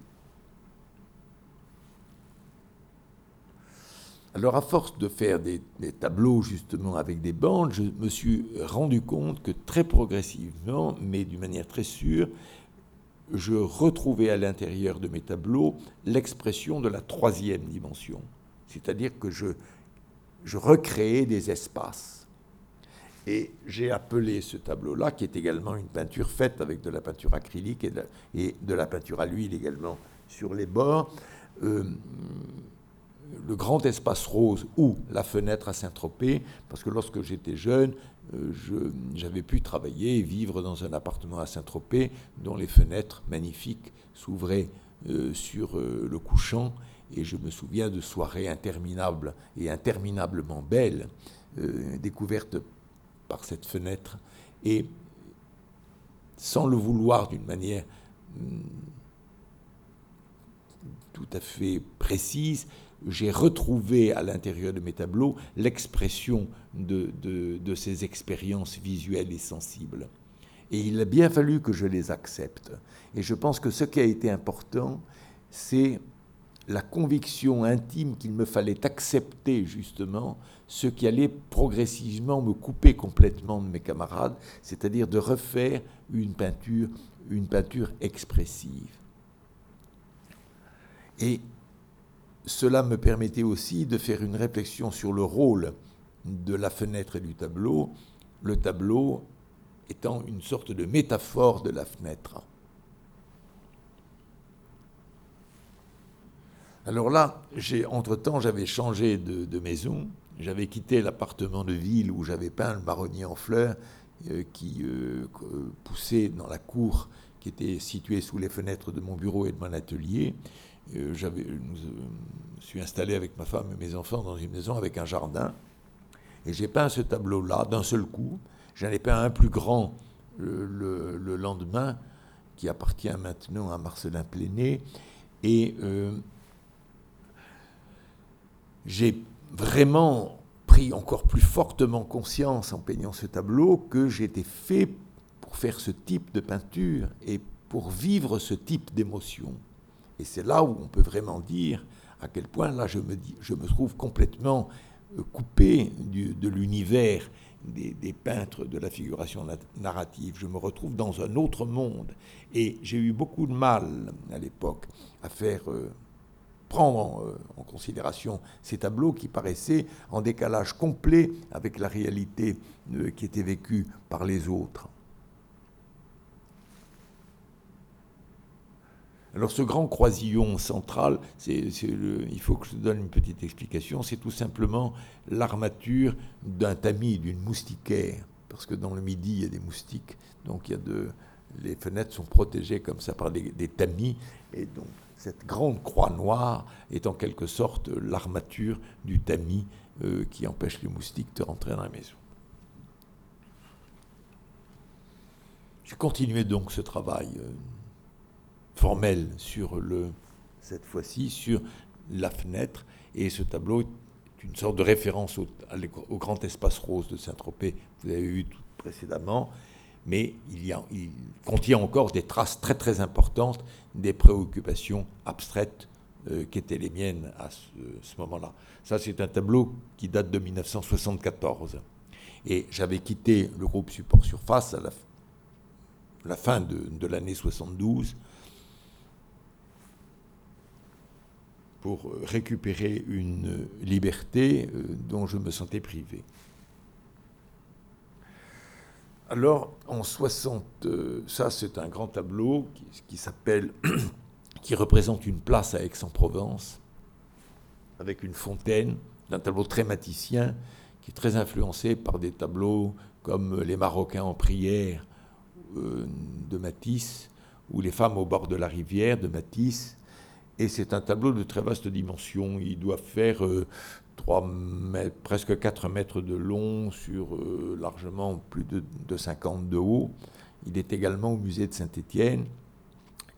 Alors à force de faire des, tableaux justement avec des bandes, je me suis rendu compte que très progressivement, mais d'une manière très sûre, je retrouvais à l'intérieur de mes tableaux l'expression de la troisième dimension. C'est-à-dire que je, je recréais des espaces. Et j'ai appelé ce tableau-là, qui est également une peinture faite avec de la peinture acrylique et de, la peinture à l'huile également sur les bords, euh, le grand espace rose ou la fenêtre à Saint-Tropez, parce que lorsque j'étais jeune, euh, j'avais pu travailler et vivre dans un appartement à Saint-Tropez dont les fenêtres magnifiques s'ouvraient euh, sur le couchant. Et je me souviens de soirées interminables et interminablement belles découvertes par cette fenêtre. Et sans le vouloir d'une manière hmm, tout à fait précise, j'ai retrouvé à l'intérieur de mes tableaux l'expression de, ces expériences visuelles et sensibles. Et il a bien fallu que je les accepte. Et je pense que ce qui a été important, c'est la conviction intime qu'il me fallait accepter justement ce qui allait progressivement me couper complètement de mes camarades, c'est-à-dire de refaire une peinture, une peinture expressive. Et cela me permettait aussi de faire une réflexion sur le rôle de la fenêtre et du tableau, le tableau étant une sorte de métaphore de la fenêtre. Alors là, entre-temps, j'avais changé de, maison. J'avais quitté l'appartement de ville où j'avais peint le marronnier en fleurs euh, qui euh, poussait dans la cour qui était située sous les fenêtres de mon bureau et de mon atelier. Euh, je suis installé avec ma femme et mes enfants dans une maison avec un jardin. Et j'ai peint ce tableau-là d'un seul coup. J'en ai peint un plus grand le, le, lendemain, qui appartient maintenant à Marcelin Pléné. Et j'ai vraiment pris encore plus fortement conscience en peignant ce tableau que j'étais fait pour faire ce type de peinture et pour vivre ce type d'émotion. Et c'est là où on peut vraiment dire à quel point là je me, je me trouve complètement euh, coupé de l'univers des, des, peintres de la figuration narrative. Je me retrouve dans un autre monde. Et j'ai eu beaucoup de mal à l'époque à faire euh, prendre euh, en, considération ces tableaux qui paraissaient en décalage complet avec la réalité euh, qui était vécue par les autres. Alors ce grand croisillon central, il faut que je donne une petite explication, c'est tout simplement l'armature d'un tamis, d'une moustiquaire, parce que dans le midi, il y a des moustiques, donc il y a de, les fenêtres sont protégées comme ça par des, tamis, et donc cette grande croix noire est en quelque sorte l'armature du tamis euh, qui empêche les moustiques de rentrer dans la maison. J'ai continué donc ce travail euh, formel sur le, cette fois-ci, sur la fenêtre, et ce tableau est une sorte de référence au, au grand espace rose de Saint-Tropez, vous avez vu tout précédemment, mais il, contient encore des traces très très importantes des préoccupations abstraites euh, qui étaient les miennes à ce, moment-là. Ça, c'est un tableau qui date de 1974. Et j'avais quitté le groupe Support Surface à la, fin de, l'année 72 pour récupérer une liberté euh, dont je me sentais privé. Alors, en 60, euh, ça c'est un grand tableau qui, s'appelle, qui représente une place à Aix-en-Provence, avec une fontaine, un tableau très maticien, qui est très influencé par des tableaux comme Les Marocains en prière euh, de Matisse, ou Les femmes au bord de la rivière de Matisse. Et c'est un tableau de très vaste dimension. Il doit faire euh, presque 4 mètres de long sur euh, largement plus de, de, 50 de haut. Il est également au musée de Saint-Étienne.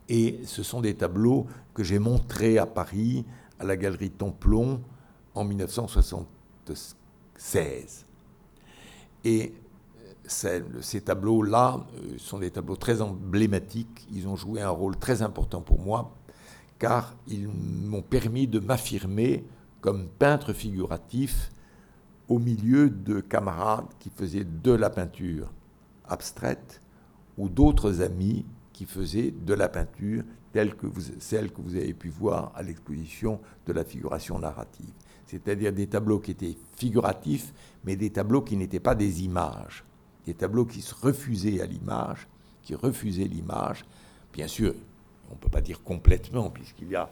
Et ce sont des tableaux que j'ai montrés à Paris, à la galerie Templon, en 1976. Et ces tableaux-là euh, sont des tableaux très emblématiques. Ils ont joué un rôle très important pour moi, car ils m'ont permis de m'affirmer comme peintre figuratif au milieu de camarades qui faisaient de la peinture abstraite ou d'autres amis qui faisaient de la peinture telle que celle que vous avez pu voir à l'exposition de la figuration narrative. C'est-à-dire des tableaux qui étaient figuratifs, mais des tableaux qui n'étaient pas des images. Des tableaux qui se refusaient à l'image, qui refusaient l'image. Bien sûr, on ne peut pas dire complètement, puisqu'il y a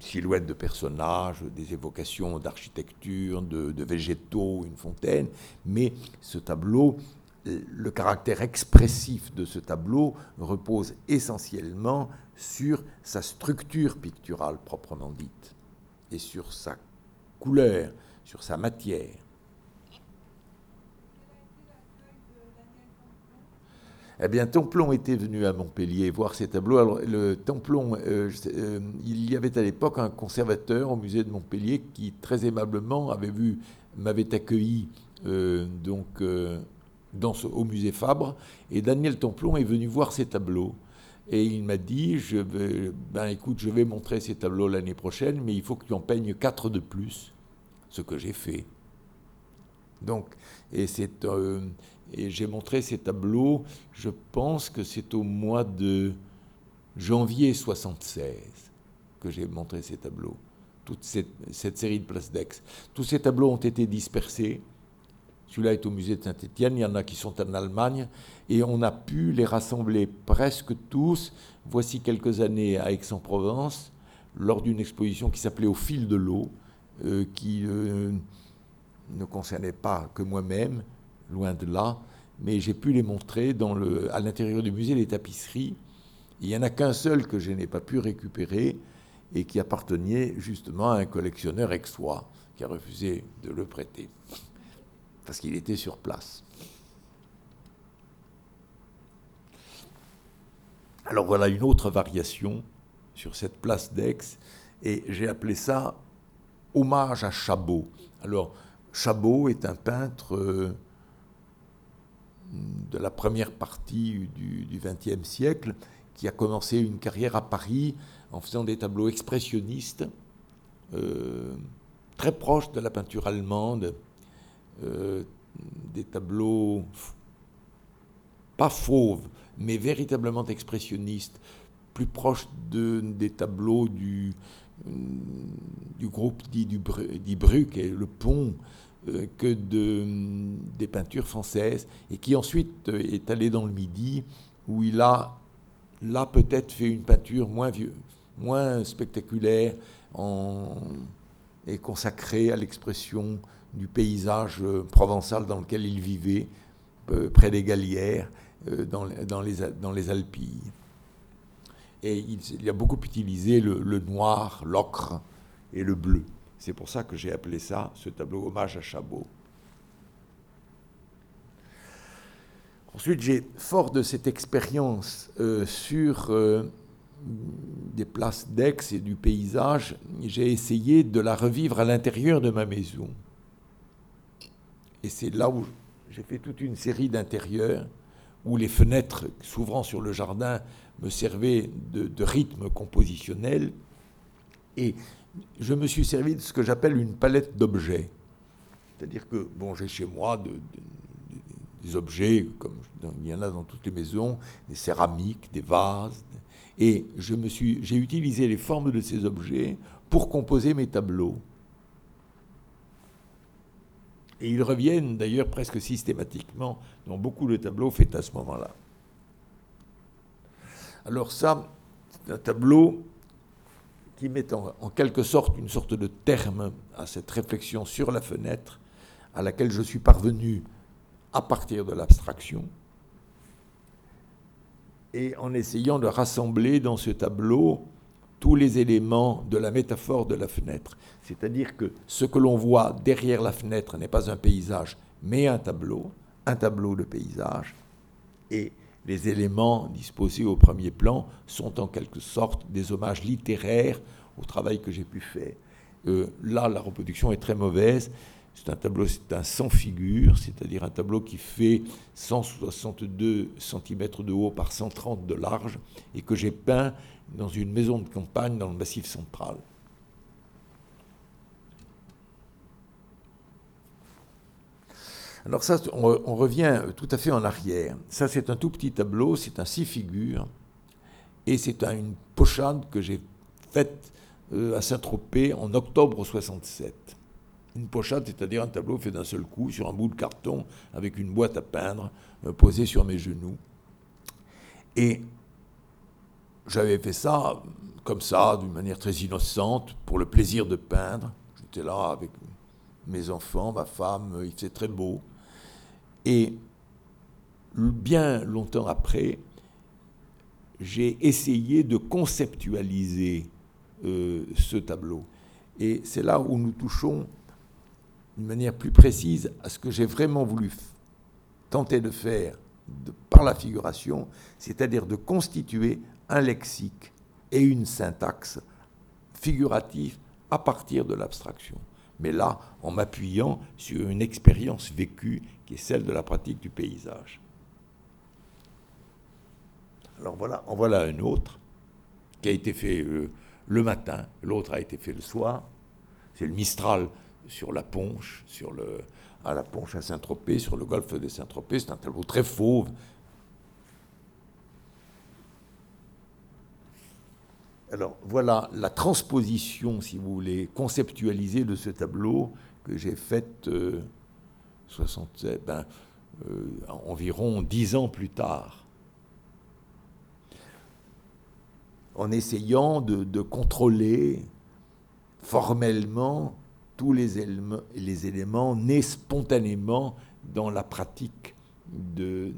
silhouette de personnages, des évocations d'architecture, de, végétaux, une fontaine, mais ce tableau, le caractère expressif de ce tableau repose essentiellement sur sa structure picturale proprement dite et sur sa couleur, sur sa matière. Eh bien, Templon était venu à Montpellier voir ces tableaux. Alors, le Templon, euh, euh, il y avait à l'époque un conservateur au musée de Montpellier qui, très aimablement, avait vu, m'avait accueilli euh, donc, au musée Fabre. Et Daniel Templon est venu voir ces tableaux. Et il m'a dit, je vais, ben écoute, je vais montrer ces tableaux l'année prochaine, mais il faut que tu en peignes quatre de plus. Ce que j'ai fait. Donc, et c'est et j'ai montré ces tableaux, je pense que c'est au mois de janvier 76 que j'ai montré ces tableaux, toute cette, série de places d'Aix. Tous ces tableaux ont été dispersés. Celui-là est au musée de Saint-Étienne, il y en a qui sont en Allemagne, et on a pu les rassembler presque tous, voici quelques années à Aix-en-Provence, lors d'une exposition qui s'appelait Au fil de l'eau, qui ne concernait pas que moi-même, loin de là, mais j'ai pu les montrer à l'intérieur du musée des tapisseries. Il n'y en a qu'un seul que je n'ai pas pu récupérer et qui appartenait justement à un collectionneur ex-soi qui a refusé de le prêter parce qu'il était sur place. Alors voilà une autre variation sur cette place d'Aix et j'ai appelé ça hommage à Chabot. Alors Chabot est un peintre euh, de la première partie du XXe siècle qui a commencé une carrière à Paris en faisant des tableaux expressionnistes euh, très proches de la peinture allemande, euh, des tableaux pas fauves, mais véritablement expressionnistes, plus proches de, des tableaux du, du groupe dit, du, dit Bruck et le pont euh, que de, des peintures françaises, et qui ensuite euh, est allé dans le Midi, où il a là peut-être fait une peinture moins, vieux, moins spectaculaire en, et consacrée à l'expression du paysage euh, provençal dans lequel il vivait, près des Gallières, dans, dans, les, dans les Alpilles. Et il, a beaucoup utilisé le noir, l'ocre et le bleu. C'est pour ça que j'ai appelé ça, ce tableau, hommage à Chabot. Ensuite, j'ai, fort de cette expérience euh, sur euh, des places d'Aix et du paysage, j'ai essayé de la revivre à l'intérieur de ma maison. Et c'est là où j'ai fait toute une série d'intérieurs où les fenêtres s'ouvrant sur le jardin me servaient de, de rythme compositionnel. Et je me suis servi de ce que j'appelle une palette d'objets. C'est-à-dire que, bon, j'ai chez moi des objets, comme il y en a dans toutes les maisons, des céramiques, des vases, et j'ai utilisé les formes de ces objets pour composer mes tableaux. Et ils reviennent d'ailleurs presque systématiquement dans beaucoup de tableaux faits à ce moment-là. Alors ça, c'est un tableau qui met en, quelque sorte une sorte de terme à cette réflexion sur la fenêtre à laquelle je suis parvenu à partir de l'abstraction et en essayant de rassembler dans ce tableau tous les éléments de la métaphore de la fenêtre. C'est-à-dire que ce que l'on voit derrière la fenêtre n'est pas un paysage, mais un tableau, un tableau de paysage. Et les éléments disposés au premier plan sont en quelque sorte des hommages littéraires au travail que j'ai pu faire. Euh, là, la reproduction est très mauvaise. C'est un tableau, c'est un sans figure, c'est-à-dire un tableau qui fait 162 cm de haut par 130 de large et que j'ai peint dans une maison de campagne dans le massif central. Alors ça, on, revient tout à fait en arrière. Ça, c'est un tout petit tableau, c'est un six figures, et c'est une pochade que j'ai faite euh, à Saint-Tropez en octobre 67. Une pochade, c'est-à-dire un tableau fait d'un seul coup sur un bout de carton avec une boîte à peindre euh, posée sur mes genoux. Et j'avais fait ça comme ça, d'une manière très innocente, pour le plaisir de peindre. J'étais là avec mes enfants, ma femme, il faisait très beau. Et bien longtemps après, j'ai essayé de conceptualiser euh, ce tableau. Et c'est là où nous touchons d'une manière plus précise à ce que j'ai vraiment voulu tenter de faire par la figuration, c'est-à-dire de constituer un lexique et une syntaxe figurative à partir de l'abstraction. Mais là, en m'appuyant sur une expérience vécue qui est celle de la pratique du paysage. Alors voilà, en voilà un autre qui a été fait euh, le matin, l'autre a été fait le soir. C'est le Mistral sur la Ponche, sur le, à la Ponche à Saint-Tropez, sur le golfe de Saint-Tropez. C'est un tableau très fauve. Alors voilà la transposition, si vous voulez, conceptualisée de ce tableau que j'ai faite euh, ben, euh, environ dix ans plus tard. en essayant de, contrôler formellement tous les éléments, nés spontanément dans la pratique de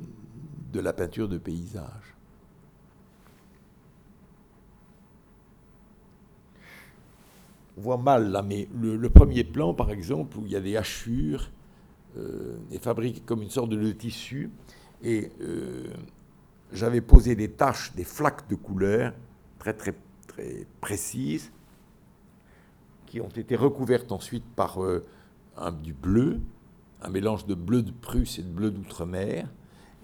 la peinture de paysage. On voit mal là, mais le, premier plan, par exemple, où il y a des hachures, euh, est fabriqué comme une sorte de tissu, et euh, j'avais posé des taches, des flaques de couleur très très très précises, qui ont été recouvertes ensuite par euh, du bleu, un mélange de bleu de Prusse et de bleu d'outre-mer,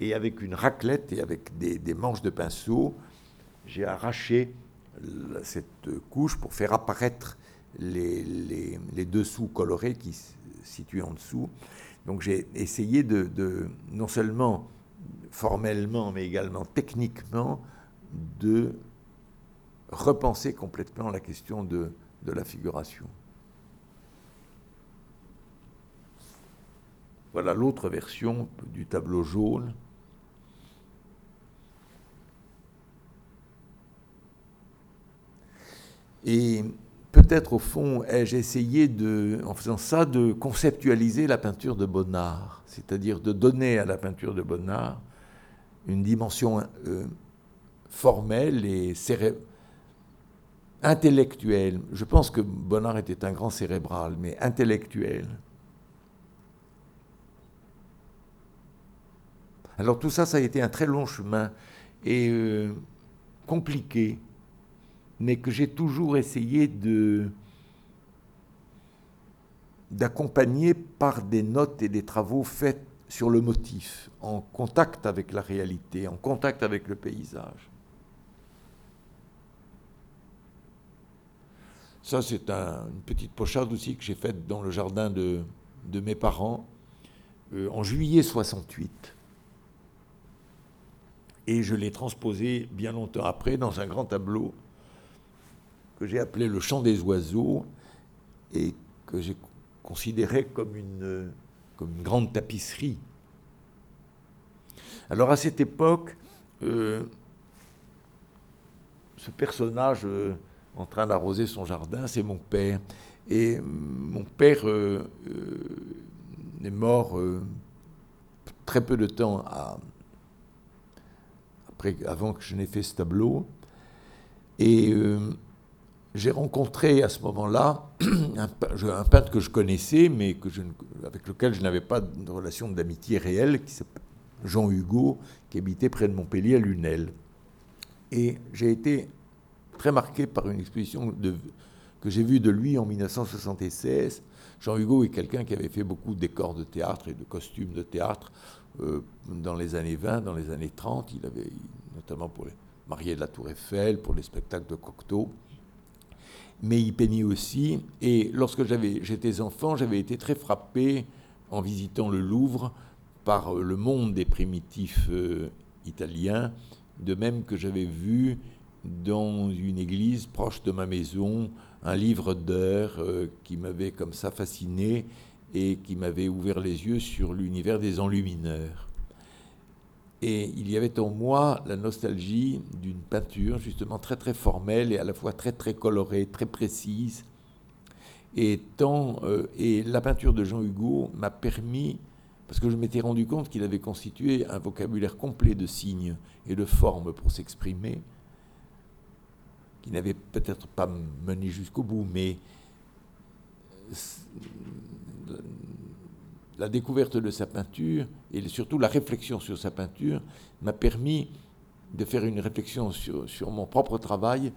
et avec une raclette et avec des, manches de pinceau, j'ai arraché cette couche pour faire apparaître les, les, dessous colorés qui se situent en dessous. Donc j'ai essayé de, non seulement formellement, mais également techniquement, de repenser complètement la question de, de la figuration. Voilà l'autre version du tableau jaune. Et peut-être au fond ai-je essayé de, en faisant ça, de conceptualiser la peinture de Bonnard, c'est-à-dire de donner à la peinture de Bonnard une dimension euh, formelle et intellectuelle. Je pense que Bonnard était un grand cérébral, mais intellectuel. Alors tout ça, ça a été un très long chemin et euh, compliqué mais que j'ai toujours essayé de d'accompagner par des notes et des travaux faits sur le motif, en contact avec la réalité, en contact avec le paysage. Ça, c'est une petite pochade aussi que j'ai faite dans le jardin de, mes parents euh, en juillet 68. Et je l'ai transposé bien longtemps après dans un grand tableau que j'ai appelé le chant des oiseaux et que j'ai considéré comme une, comme une grande tapisserie. Alors à cette époque, euh, ce personnage euh, en train d'arroser son jardin, c'est mon père. Et mon père euh, est mort très peu de temps après, avant que je n'ai fait ce tableau. Et j'ai rencontré à ce moment-là un, peintre que je connaissais, mais avec lequel je n'avais pas de relation d'amitié réelle, qui s'appelle Jean Hugo, qui habitait près de Montpellier, à Lunel. Et j'ai été très marqué par une exposition que j'ai vue de lui en 1976. Jean Hugo est quelqu'un qui avait fait beaucoup de décors de théâtre et de costumes de théâtre euh, dans les années 20, dans les années 30. Il avait notamment pour les mariés de la Tour Eiffel, pour les spectacles de Cocteau mais il peignait aussi. Et lorsque j'étais enfant, j'avais été très frappé en visitant le Louvre par le monde des primitifs euh, italiens, de même que j'avais vu dans une église proche de ma maison un livre d'heures euh, qui m'avait comme ça fasciné et qui m'avait ouvert les yeux sur l'univers des enlumineurs. Et il y avait en moi la nostalgie d'une peinture justement très très formelle et à la fois très très colorée, très précise. Et, euh, et la peinture de Jean Hugo m'a permis, parce que je m'étais rendu compte qu'il avait constitué un vocabulaire complet de signes et de formes pour s'exprimer, qui n'avait peut-être pas mené jusqu'au bout, mais la découverte de sa peinture et surtout la réflexion sur sa peinture m'a permis de faire une réflexion sur, mon propre travail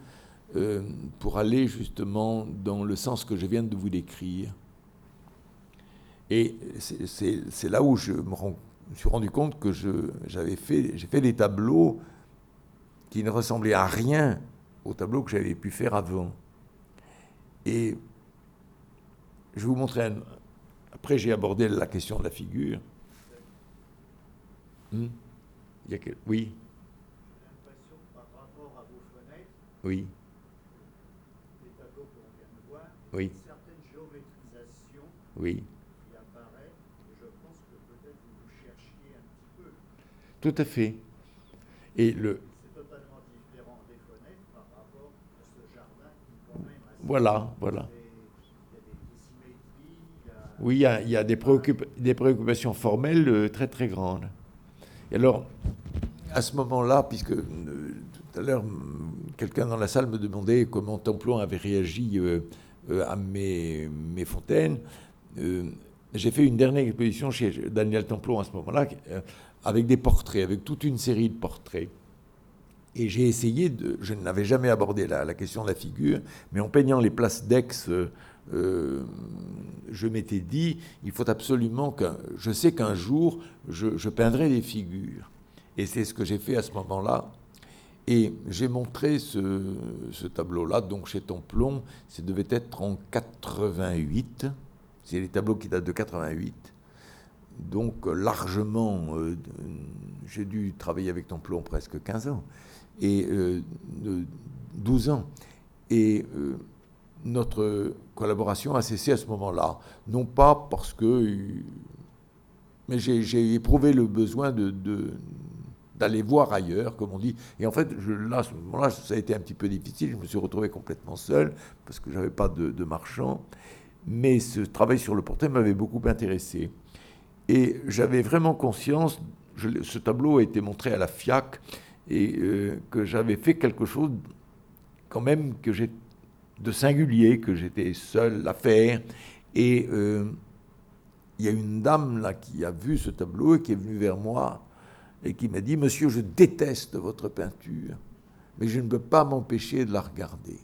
euh, pour aller justement dans le sens que je viens de vous décrire. Et c'est là où je me, suis rendu compte que j'avais fait, j'ai fait des tableaux qui ne ressemblaient à rien aux tableaux que j'avais pu faire avant. Et je vais vous montrer un, après, j'ai abordé la question de la figure. Hmm? Il y a que... Oui. J'ai l'impression que par rapport à vos fenêtres, oui. les tableaux qu'on vient de voir, oui. une certaine géométrisation oui. qui apparaît. Et je pense que peut-être vous vous cherchiez un petit peu. Tout à fait. Et le, C'est totalement différent des fenêtres par rapport Voilà, voilà. Oui, il y a, des, préoccup- des préoccupations formelles euh, très très grandes. Et alors, à ce moment-là, puisque euh, tout à l'heure, quelqu'un dans la salle me demandait comment Templon avait réagi euh, à mes, fontaines, j'ai fait une dernière exposition chez Daniel Templon à ce moment-là, avec des portraits, avec toute une série de portraits. Et j'ai essayé de. Je n'avais jamais abordé la, la question de la figure, mais en peignant les places d'Aix, euh, je m'étais dit il faut absolument que. Je sais qu'un jour, je, peindrai des figures. Et c'est ce que j'ai fait à ce moment-là. Et j'ai montré ce, tableau-là, donc chez Templon, ça devait être en 88. C'est les tableaux qui datent de 88. Donc largement, euh, j'ai dû travailler avec Templon presque 15 ans, et euh, de 12 ans. Et euh, notre collaboration a cessé à ce moment-là. Non pas parce que... Mais j'ai éprouvé le besoin d'aller voir ailleurs, comme on dit. Et en fait, je, là, à ce moment-là, ça a été un petit peu difficile. Je me suis retrouvé complètement seul parce que j'avais pas de, marchand. Mais ce travail sur le portrait m'avait beaucoup intéressé. Et j'avais vraiment conscience, je ce tableau a été montré à la FIAC, et euh, que j'avais fait quelque chose quand même que j'ai de singulier, que j'étais seul à faire. Et euh, il y a une dame là qui a vu ce tableau et qui est venue vers moi et qui m'a dit, Monsieur, je déteste votre peinture, mais je ne peux pas m'empêcher de la regarder.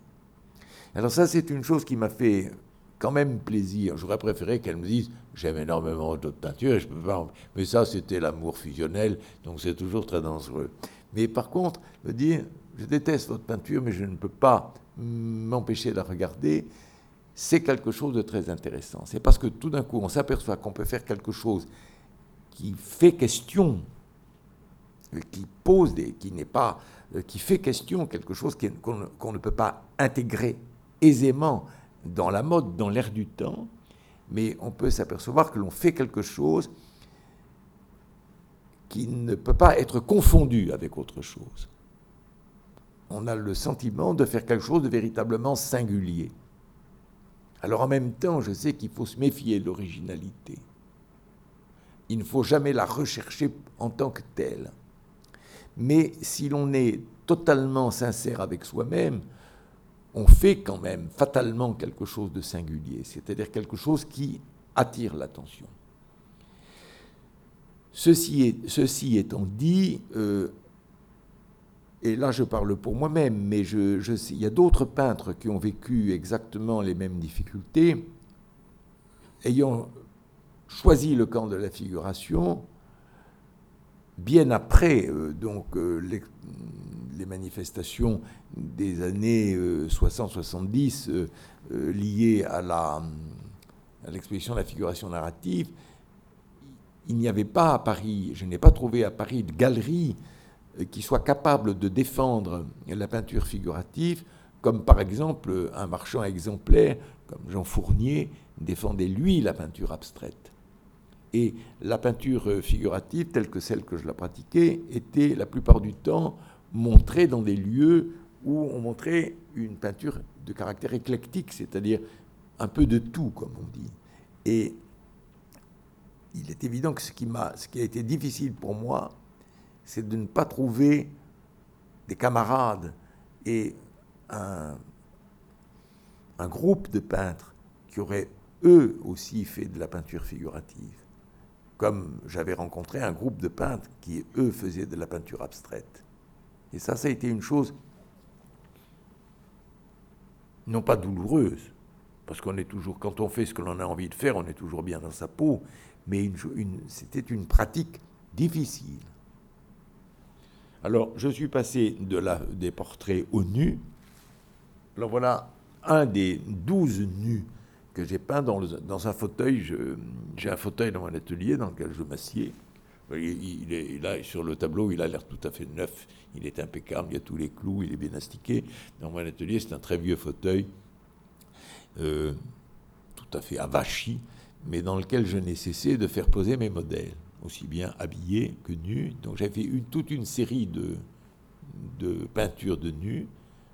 Alors ça, c'est une chose qui m'a fait quand même plaisir. J'aurais préféré qu'elle me dise j'aime énormément d'autres peintures et je peux pas. Mais ça, c'était l'amour fusionnel, donc c'est toujours très dangereux. Mais par contre, me dire je déteste votre peinture, mais je ne peux pas m'empêcher de la regarder, c'est quelque chose de très intéressant. C'est parce que tout d'un coup, on s'aperçoit qu'on peut faire quelque chose qui fait question, qui pose des, qui n'est pas, euh, qui fait question quelque chose qu'on ne peut pas intégrer aisément dans la mode, dans l'air du temps, mais on peut s'apercevoir que l'on fait quelque chose qui ne peut pas être confondu avec autre chose. On a le sentiment de faire quelque chose de véritablement singulier. Alors en même temps, je sais qu'il faut se méfier de l'originalité. Il ne faut jamais la rechercher en tant que telle. Mais si l'on est totalement sincère avec soi-même, on fait quand même fatalement quelque chose de singulier, c'est-à-dire quelque chose qui attire l'attention. Ceci, étant dit, euh, et là je parle pour moi-même, mais il y a d'autres peintres qui ont vécu exactement les mêmes difficultés, ayant choisi le camp de la figuration, bien après euh, donc, euh, les, manifestations des années 60-70 euh, euh, liées à la- à l'exposition de la figuration narrative, il n'y avait pas à Paris, je n'ai pas trouvé à Paris de galerie euh, qui soit capable de défendre la peinture figurative, comme par exemple un marchand exemplaire comme Jean Fournier défendait lui la peinture abstraite. Et la peinture euh, figurative, telle que celle que je la pratiquais, était la plupart du temps montrée dans des lieux où on montrait une peinture de caractère éclectique, c'est-à-dire un peu de tout, comme on dit. Et il est évident que ce qui, m'a, ce qui a été difficile pour moi, c'est de ne pas trouver des camarades et un, groupe de peintres qui auraient eux aussi fait de la peinture figurative. Comme j'avais rencontré un groupe de peintres qui, eux, faisaient de la peinture abstraite. Et ça, ça a été une chose non pas douloureuse, parce qu'on est toujours, quand on fait ce que l'on a envie de faire, on est toujours bien dans sa peau, mais c'était une pratique difficile. Alors, je suis passé de la, des portraits au nu. Alors voilà un des douze nus que j'ai peint dans, un fauteuil. J'ai un fauteuil dans mon atelier dans lequel je m'assieds. Il, il est là sur le tableau, il a l'air tout à fait neuf, il est impeccable, il y a tous les clous, il est bien astiqué. Dans mon atelier, c'est un très vieux fauteuil, euh, tout à fait avachi, mais dans lequel je n'ai cessé de faire poser mes modèles, aussi bien habillés que nus. Donc j'ai fait toute une série de, peintures de nus,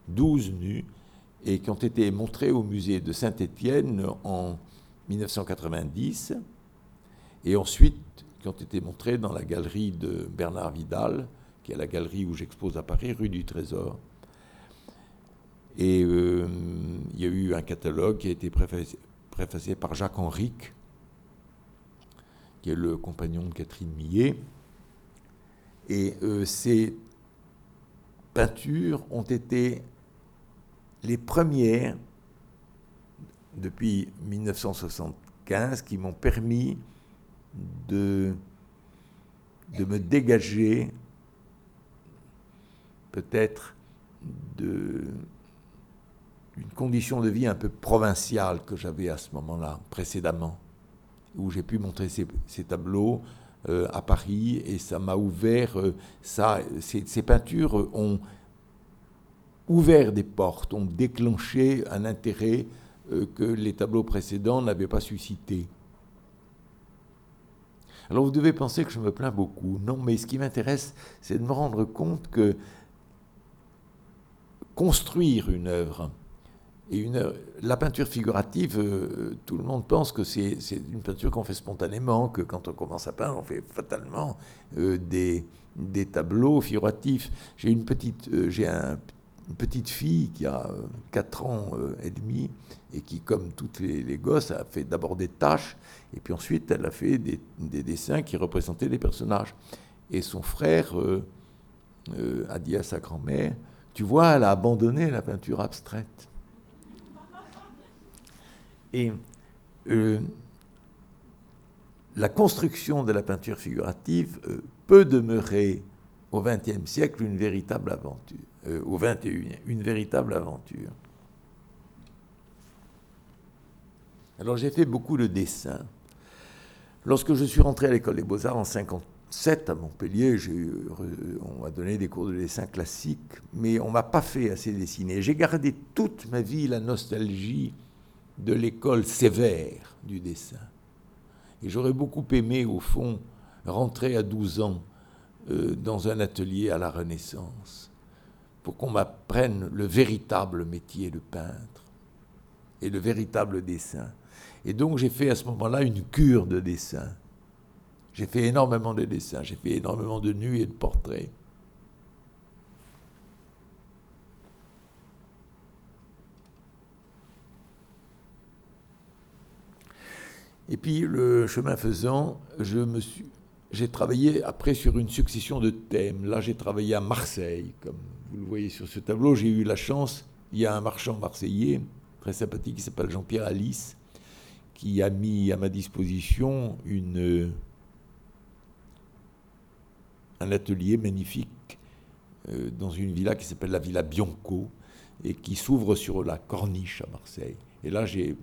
12 nus, et qui ont été montrés au musée de Saint-Étienne en 1990 et ensuite qui ont été montrés dans la galerie de Bernard Vidal, qui est la galerie où j'expose à Paris, rue du Trésor. Et euh, il y a eu un catalogue qui a été préfacé, par Jacques Henrique, qui est le compagnon de Catherine Millet. Et euh, ces peintures ont été les premières depuis 1975 qui m'ont permis de, de me dégager peut-être d'une condition de vie un peu provinciale que j'avais à ce moment-là, précédemment, où j'ai pu montrer ces, tableaux euh, à Paris et ça m'a ouvert, euh, ça, ces, peintures ont ouvert des portes, ont déclenché un intérêt euh, que les tableaux précédents n'avaient pas suscité. Alors vous devez penser que je me plains beaucoup. Non, mais ce qui m'intéresse, c'est de me rendre compte que construire une œuvre, la peinture figurative, euh, tout le monde pense que c'est une peinture qu'on fait spontanément, que quand on commence à peindre, on fait fatalement euh, des, des, tableaux figuratifs. J'ai une petite, petite fille qui a 4 euh, ans euh, et demi et qui, comme toutes les, gosses, a fait d'abord des tâches et puis ensuite elle a fait des, dessins qui représentaient des personnages. Et son frère euh, a dit à sa grand-mère, tu vois, elle a abandonné la peinture abstraite. Et la construction de la peinture figurative peut demeurer au XXe siècle une véritable aventure. Euh, au XXI, une véritable aventure. Alors j'ai fait beaucoup de dessins. Lorsque je suis rentré à l'école des beaux-arts en 57 à Montpellier, on m'a donné des cours de dessin classique, mais on m'a pas fait assez dessiner. J'ai gardé toute ma vie la nostalgie de l'école sévère du dessin. Et j'aurais beaucoup aimé, au fond, rentrer à 12 ans euh, dans un atelier à la Renaissance pour qu'on m'apprenne le véritable métier de peintre et le véritable dessin. Et donc j'ai fait à ce moment-là une cure de dessin. J'ai fait énormément de dessins, j'ai fait énormément de nuits et de portraits. Et puis le chemin faisant, j'ai travaillé après sur une succession de thèmes. Là, j'ai travaillé à Marseille, comme vous le voyez sur ce tableau. J'ai eu la chance, il y a un marchand marseillais, très sympathique, qui s'appelle Jean-Pierre Alice, qui a mis à ma disposition un atelier magnifique euh, dans une villa qui s'appelle la Villa Bianco et qui s'ouvre sur la corniche à Marseille. Et là, j'ai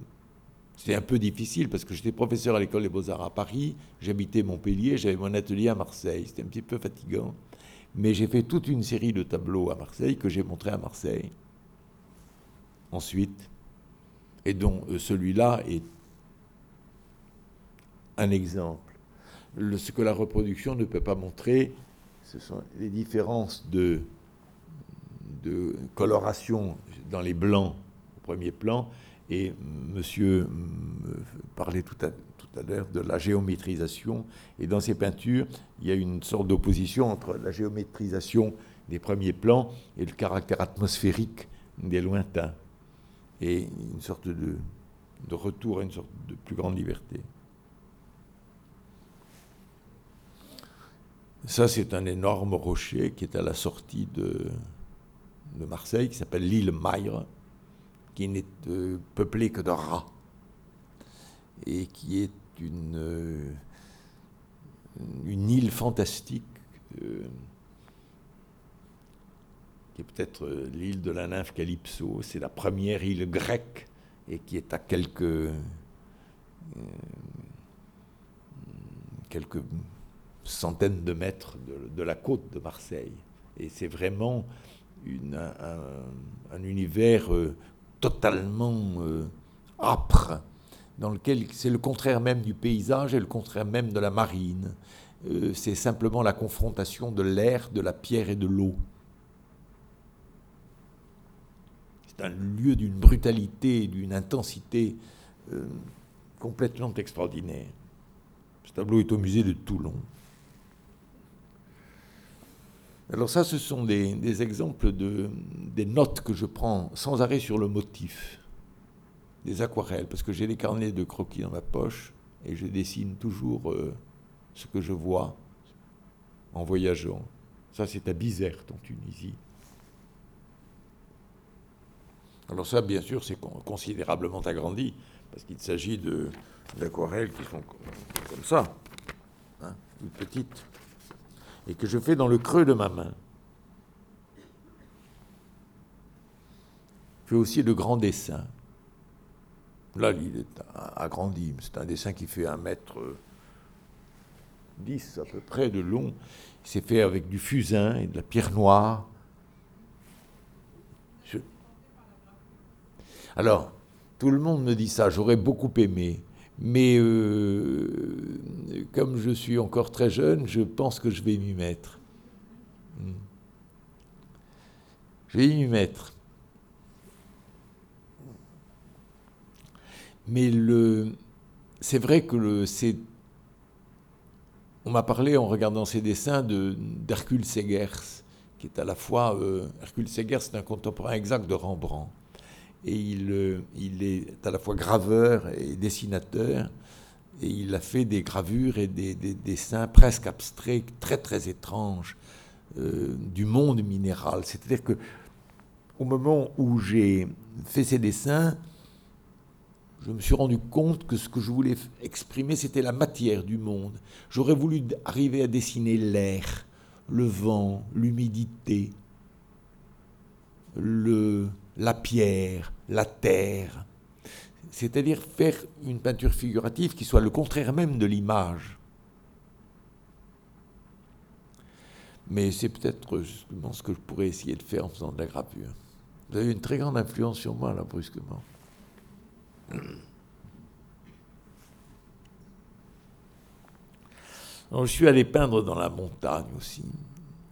c'était un peu difficile parce que j'étais professeur à l'école des beaux-arts à Paris, j'habitais Montpellier, j'avais mon atelier à Marseille. C'était un petit peu fatigant. Mais j'ai fait toute une série de tableaux à Marseille que j'ai montrés à Marseille. Ensuite, et dont euh, celui-là est un exemple. ce que la reproduction ne peut pas montrer, ce sont les différences de, de coloration dans les blancs au premier plan et monsieur parlait tout à, tout à l'heure de la géométrisation. Et dans ces peintures, il y a une sorte d'opposition entre la géométrisation des premiers plans et le caractère atmosphérique des lointains. Et une sorte de, de retour à une sorte de plus grande liberté. Ça, c'est un énorme rocher qui est à la sortie de, de Marseille, qui s'appelle l'île Maire qui n'est euh, peuplé que de rats et qui est une, euh, une île fantastique euh, qui est peut-être l'île de la nymphe Calypso. C'est la première île grecque et qui est à quelques, quelques centaines de mètres de, la côte de Marseille. Et c'est vraiment une, un, un, univers totalement euh, âpre, dans lequel c'est le contraire même du paysage et le contraire même de la marine. Euh, c'est simplement la confrontation de l'air, de la pierre et de l'eau. C'est un lieu d'une brutalité, d'une intensité euh, complètement extraordinaire. Ce tableau est au musée de Toulon. Alors ça, ce sont des, exemples de, des notes que je prends sans arrêt sur le motif, des aquarelles, parce que j'ai des carnets de croquis dans ma poche et je dessine toujours euh, ce que je vois en voyageant. Ça, c'est à Bizerte, en Tunisie. Alors ça, bien sûr, c'est considérablement agrandi, parce qu'il s'agit d'aquarelles qui sont comme ça, hein, petites, et que je fais dans le creux de ma main. Je fais aussi de grands dessins. Là, il est agrandi, c'est un dessin qui fait un mètre 10 à peu près de long. C'est fait avec du fusain et de la pierre noire. Alors, tout le monde me dit ça, j'aurais beaucoup aimé. Mais euh, comme je suis encore très jeune, je pense que je vais m'y mettre. Hmm. Je vais m'y mettre. Mais le, c'est vrai que le, c'est on m'a parlé en regardant ses dessins d'Hercule Segers, qui est à la fois. Euh, Hercule Segers, c'est un contemporain exact de Rembrandt. Et il, euh, il, est à la fois graveur et dessinateur. Et il a fait des gravures et des, dessins presque abstraits, très très étranges, euh, du monde minéral. C'est-à-dire que au moment où j'ai fait ces dessins, je me suis rendu compte que ce que je voulais exprimer, c'était la matière du monde. J'aurais voulu arriver à dessiner l'air, le vent, l'humidité, le, la pierre, la terre. C'est-à-dire faire une peinture figurative qui soit le contraire même de l'image. Mais c'est peut-être justement ce que je pourrais essayer de faire en faisant de la gravure. Vous avez une très grande influence sur moi, là, brusquement. je suis allé peindre dans la montagne aussi,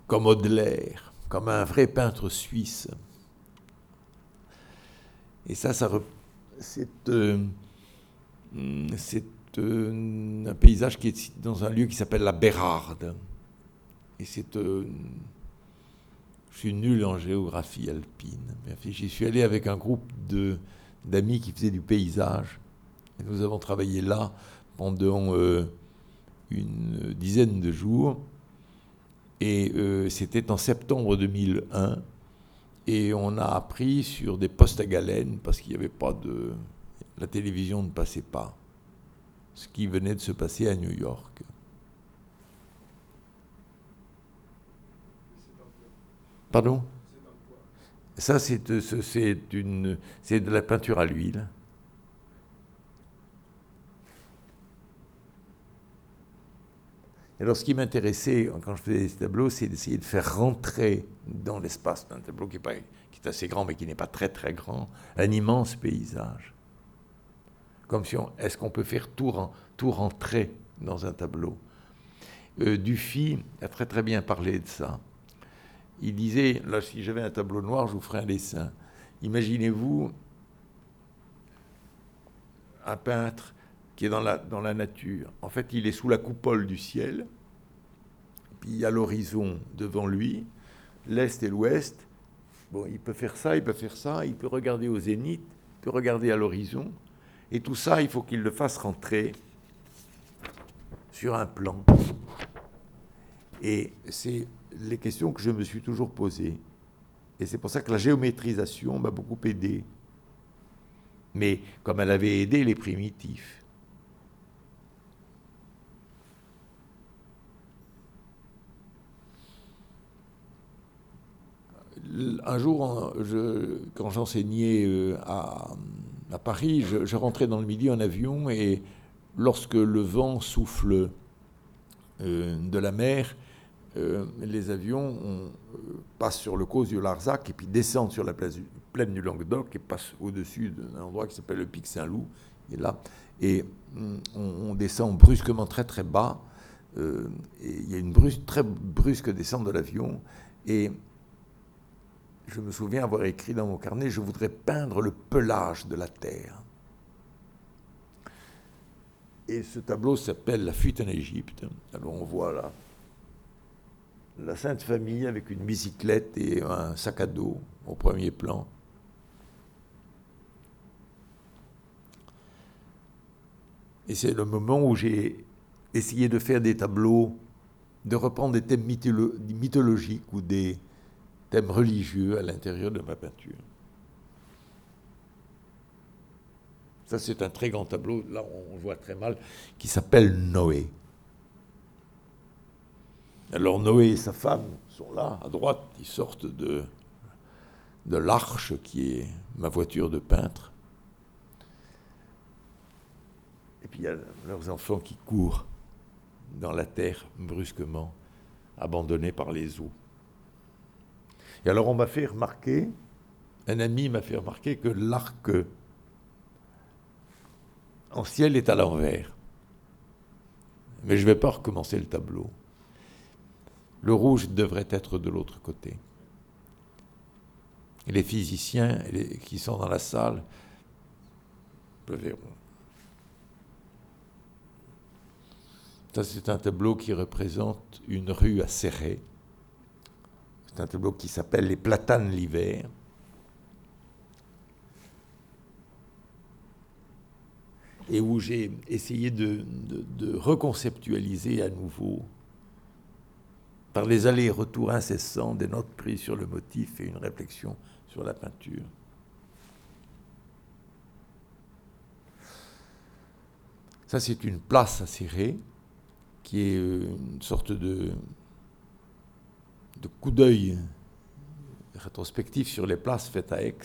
comme Audelaire, comme un vrai peintre suisse. Et ça, ça c'est euh, euh, un paysage qui est dans un lieu qui s'appelle la Bérarde. Et c'est. Euh, je suis nul en géographie alpine. J'y suis allé avec un groupe d'amis qui faisaient du paysage. Et nous avons travaillé là pendant une dizaine de jours. Et c'était en septembre 2001. Et on a appris sur des postes à galène parce qu'il n'y avait pas de. La télévision ne passait pas. Ce qui venait de se passer à New York. Pardon? Ça, c'est de la peinture à l'huile. Alors, ce qui m'intéressait quand je faisais ces tableaux, c'est d'essayer de faire rentrer dans l'espace d'un tableau qui est, assez grand, mais qui n'est pas très très grand, un immense paysage. Comme si on, est-ce qu'on peut faire tout, tout, rentrer dans un tableau? Euh, Dufy a très très bien parlé de ça il disait, là, si j'avais un tableau noir, je vous ferais un dessin. Imaginez-vous un peintre qui est dans la, dans la nature. En fait, il est sous la coupole du ciel, puis il y a l'horizon devant lui, l'est et l'ouest. Bon, il peut faire ça, il peut faire ça, il peut regarder au zénith, il peut regarder à l'horizon. Et tout ça, il faut qu'il le fasse rentrer sur un plan. Et c'est les questions que je me suis toujours posées. Et c'est pour ça que la géométrisation m'a beaucoup aidé. Mais comme elle avait aidé les primitifs. Un jour, quand j'enseignais euh, à, Paris, je, rentrais dans le midi en avion et lorsque le vent souffle euh, de la mer, euh, les avions passent sur le cause du Larzac et puis descendent sur la plaine du Languedoc et passent au-dessus d'un endroit qui s'appelle le Pic Saint-Loup. Et là, et mm, on, descend brusquement très très bas. Il y a une très brusque descente de l'avion. Et je me souviens avoir écrit dans mon carnet, je voudrais peindre le pelage de la terre. Et ce tableau s'appelle La fuite en Égypte. Alors on voit là la Sainte Famille avec une bicyclette et un sac à dos au premier plan. Et c'est le moment où j'ai essayé de faire des tableaux, de reprendre des thèmes mythologiques ou des thèmes religieux à l'intérieur de ma peinture. Ça, c'est un très grand tableau, là on le voit très mal, qui s'appelle Noé. Alors Noé et sa femme sont là, à droite, ils sortent de, de l'arche qui est ma voiture de peintre. Et puis il y a leurs enfants qui courent dans la terre brusquement, abandonnés par les eaux. Et alors on m'a fait remarquer, un ami m'a fait remarquer que l'arc en ciel est à l'envers. Mais je ne vais pas recommencer le tableau. Le rouge devrait être de l'autre côté. Et les physiciens qui sont dans la salle le verront. Ça, c'est un tableau qui représente une rue à. C'est un tableau qui s'appelle Les platanes l'hiver. Et où j'ai essayé de, reconceptualiser à nouveau par les allers-retours incessants des notes prises sur le motif et une réflexion sur la peinture. Ça, c'est une place à serrer, qui est euh, une sorte de, de coup d'œil rétrospectif sur les places faites à Aix.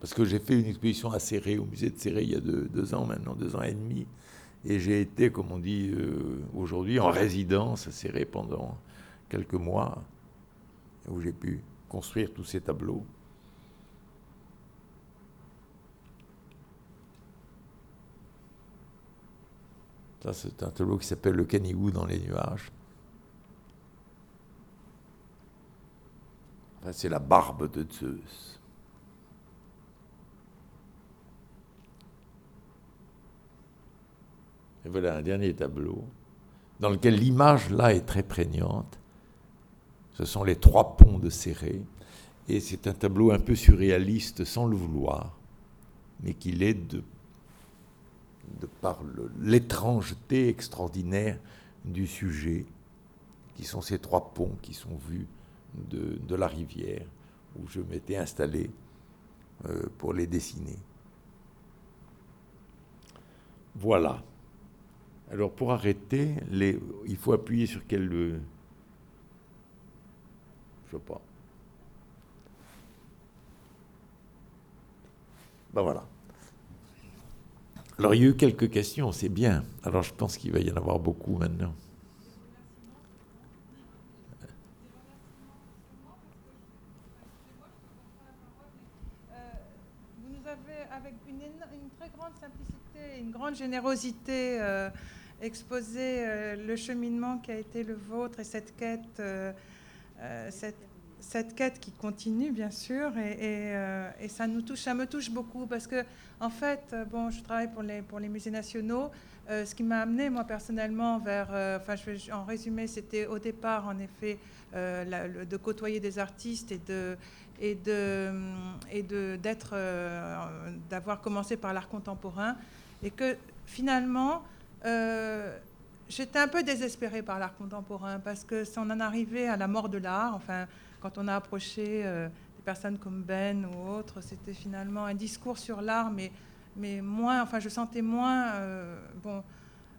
Parce que j'ai fait une exposition à Serré, au musée de Serré, il y a deux ans maintenant, deux ans et demi. Et j'ai été, comme on dit euh, aujourd'hui, en résidence serré pendant quelques mois, où j'ai pu construire tous ces tableaux. Ça, c'est un tableau qui s'appelle Le canigou dans les nuages. c'est la barbe de Zeus. Et voilà un dernier tableau dans lequel l'image là est très prégnante. Ce sont les trois ponts de Serré. Et c'est un tableau un peu surréaliste sans le vouloir, mais qu'il est de, de par l'étrangeté extraordinaire du sujet, qui sont ces trois ponts qui sont vus de, la rivière où je m'étais installé euh, pour les dessiner. Voilà. Alors pour arrêter, il faut appuyer sur quel... Euh, je sais pas. Ben voilà. Alors il y a eu quelques questions, c'est bien. Alors je pense qu'il va y en avoir beaucoup maintenant. Vous nous avez, avec une, très grande simplicité, une grande générosité, euh, exposer euh, le cheminement qui a été le vôtre et cette quête, euh, cette, cette, quête qui continue bien sûr et, et, ça nous touche, ça me touche beaucoup parce que en fait, bon, je travaille pour les pour les musées nationaux. ce qui m'a amené moi personnellement vers, enfin, en résumé, c'était au départ en effet de côtoyer des artistes et de et de et de d'être d'avoir commencé par l'art contemporain et que finalement euh, j'étais un peu désespérée par l'art contemporain parce que on en arrivait à la mort de l'art, enfin, quand on a approché euh, des personnes comme Ben ou autres, c'était finalement un discours sur l'art, mais, mais moins, enfin, je sentais moins, euh, bon,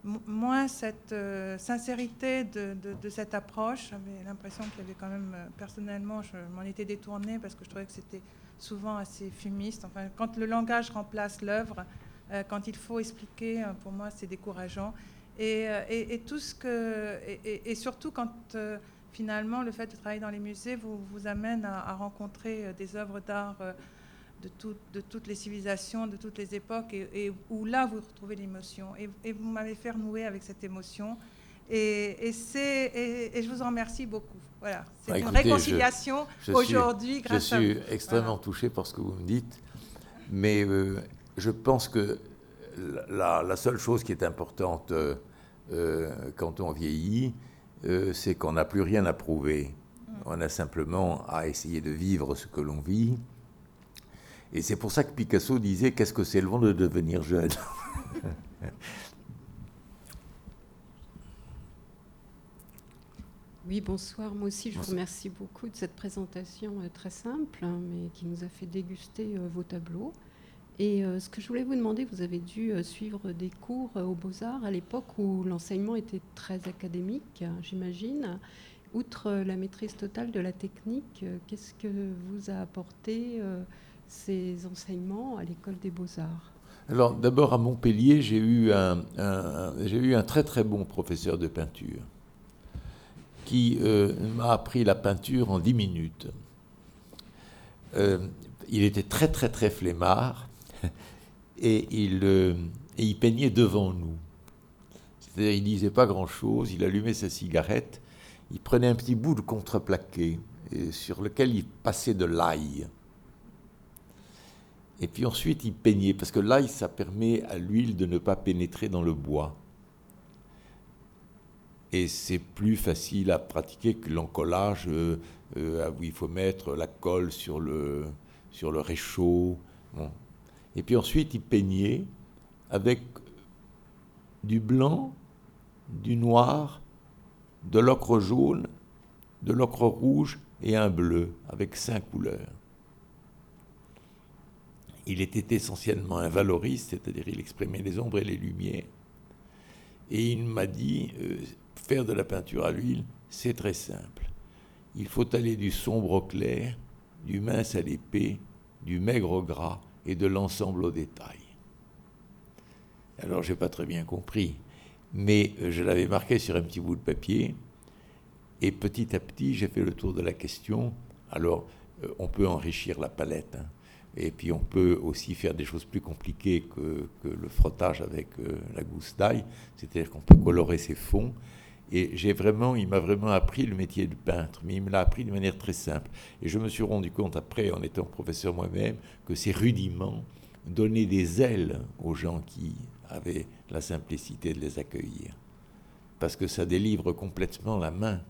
moins cette sincérité de, de, cette approche. J'avais l'impression qu'il y avait quand même, personnellement, je m'en étais détournée parce que je trouvais que c'était souvent assez fumiste. Enfin, quand le langage remplace l'œuvre, euh, quand il faut expliquer, euh, pour moi, c'est décourageant. Et, euh, et, tout ce que, et, surtout quand finalement le fait de travailler dans les musées vous, vous amène à, rencontrer des œuvres d'art de, de, toutes les civilisations, de toutes les époques, et, où là vous retrouvez l'émotion. Et, vous m'avez fait renouer avec cette émotion. Et, et, et- et je vous en remercie beaucoup. Voilà, c'est Bah, une écoutez, je- réconciliation je suis- aujourd'hui Je grâce à suis vous. extrêmement Voilà. touché par ce que vous me dites, mais euh, je pense que la, la seule chose qui est importante euh, euh, quand on vieillit, euh, c'est qu'on n'a plus rien à prouver. On a simplement à essayer de vivre ce que l'on vit. Et c'est pour ça que Picasso disait Qu'est-ce que c'est le vent de devenir jeune? Oui, bonsoir. Moi aussi, je vous remercie beaucoup de cette présentation euh, très simple, hein, mais qui nous a fait déguster euh, vos tableaux. Et euh, ce que je voulais vous demander, vous avez dû euh, suivre des cours euh, aux Beaux-Arts à l'époque où l'enseignement était très académique, j'imagine. Outre la maîtrise totale de la technique, qu'est-ce que vous a apporté ces enseignements à l'école des Beaux-Arts? Alors, d'abord, à Montpellier, j'ai eu un, j'ai eu un très très bon professeur de peinture qui m'a appris la peinture en 10 minutes. Il était très très très flemmard et il, euh, et il peignait devant nous. C'est-à-dire, il disait pas grand-chose, il allumait sa cigarette, il prenait un petit bout de contreplaqué et sur lequel il passait de l'ail. Et puis ensuite, il peignait, parce que l'ail, ça permet à l'huile de ne pas pénétrer dans le bois. Et c'est plus facile à pratiquer que l'encollage, euh, euh, où il faut mettre la colle sur le, sur le réchaud. Bon. Et puis ensuite, il peignait avec du blanc, du noir, de l'ocre jaune, de l'ocre rouge et un bleu, avec cinq couleurs il était essentiellement un valoriste, c'est-à-dire il exprimait les ombres et les lumières. Et il m'a dit, euh, faire de la peinture à l'huile, c'est très simple. Il faut aller du sombre au clair, du mince à l'épais, du maigre au gras et de l'ensemble au détail. Alors, j'ai pas très bien compris, mais euh, je l'avais marqué sur un petit bout de papier, et petit à petit, j'ai fait le tour de la question. Alors, euh, on peut enrichir la palette, hein. et puis on peut aussi faire des choses plus compliquées que, que le frottage avec euh, la gousse d'ail, c'est-à-dire qu'on peut colorer ses fonds. Et j'ai vraiment, il m'a vraiment appris le métier de peintre, mais il me l'a appris de manière très simple. Et je me suis rendu compte après, en étant professeur moi-même, que ces rudiments donnaient des ailes aux gens qui avaient la simplicité de les accueillir. Parce que ça délivre complètement la main.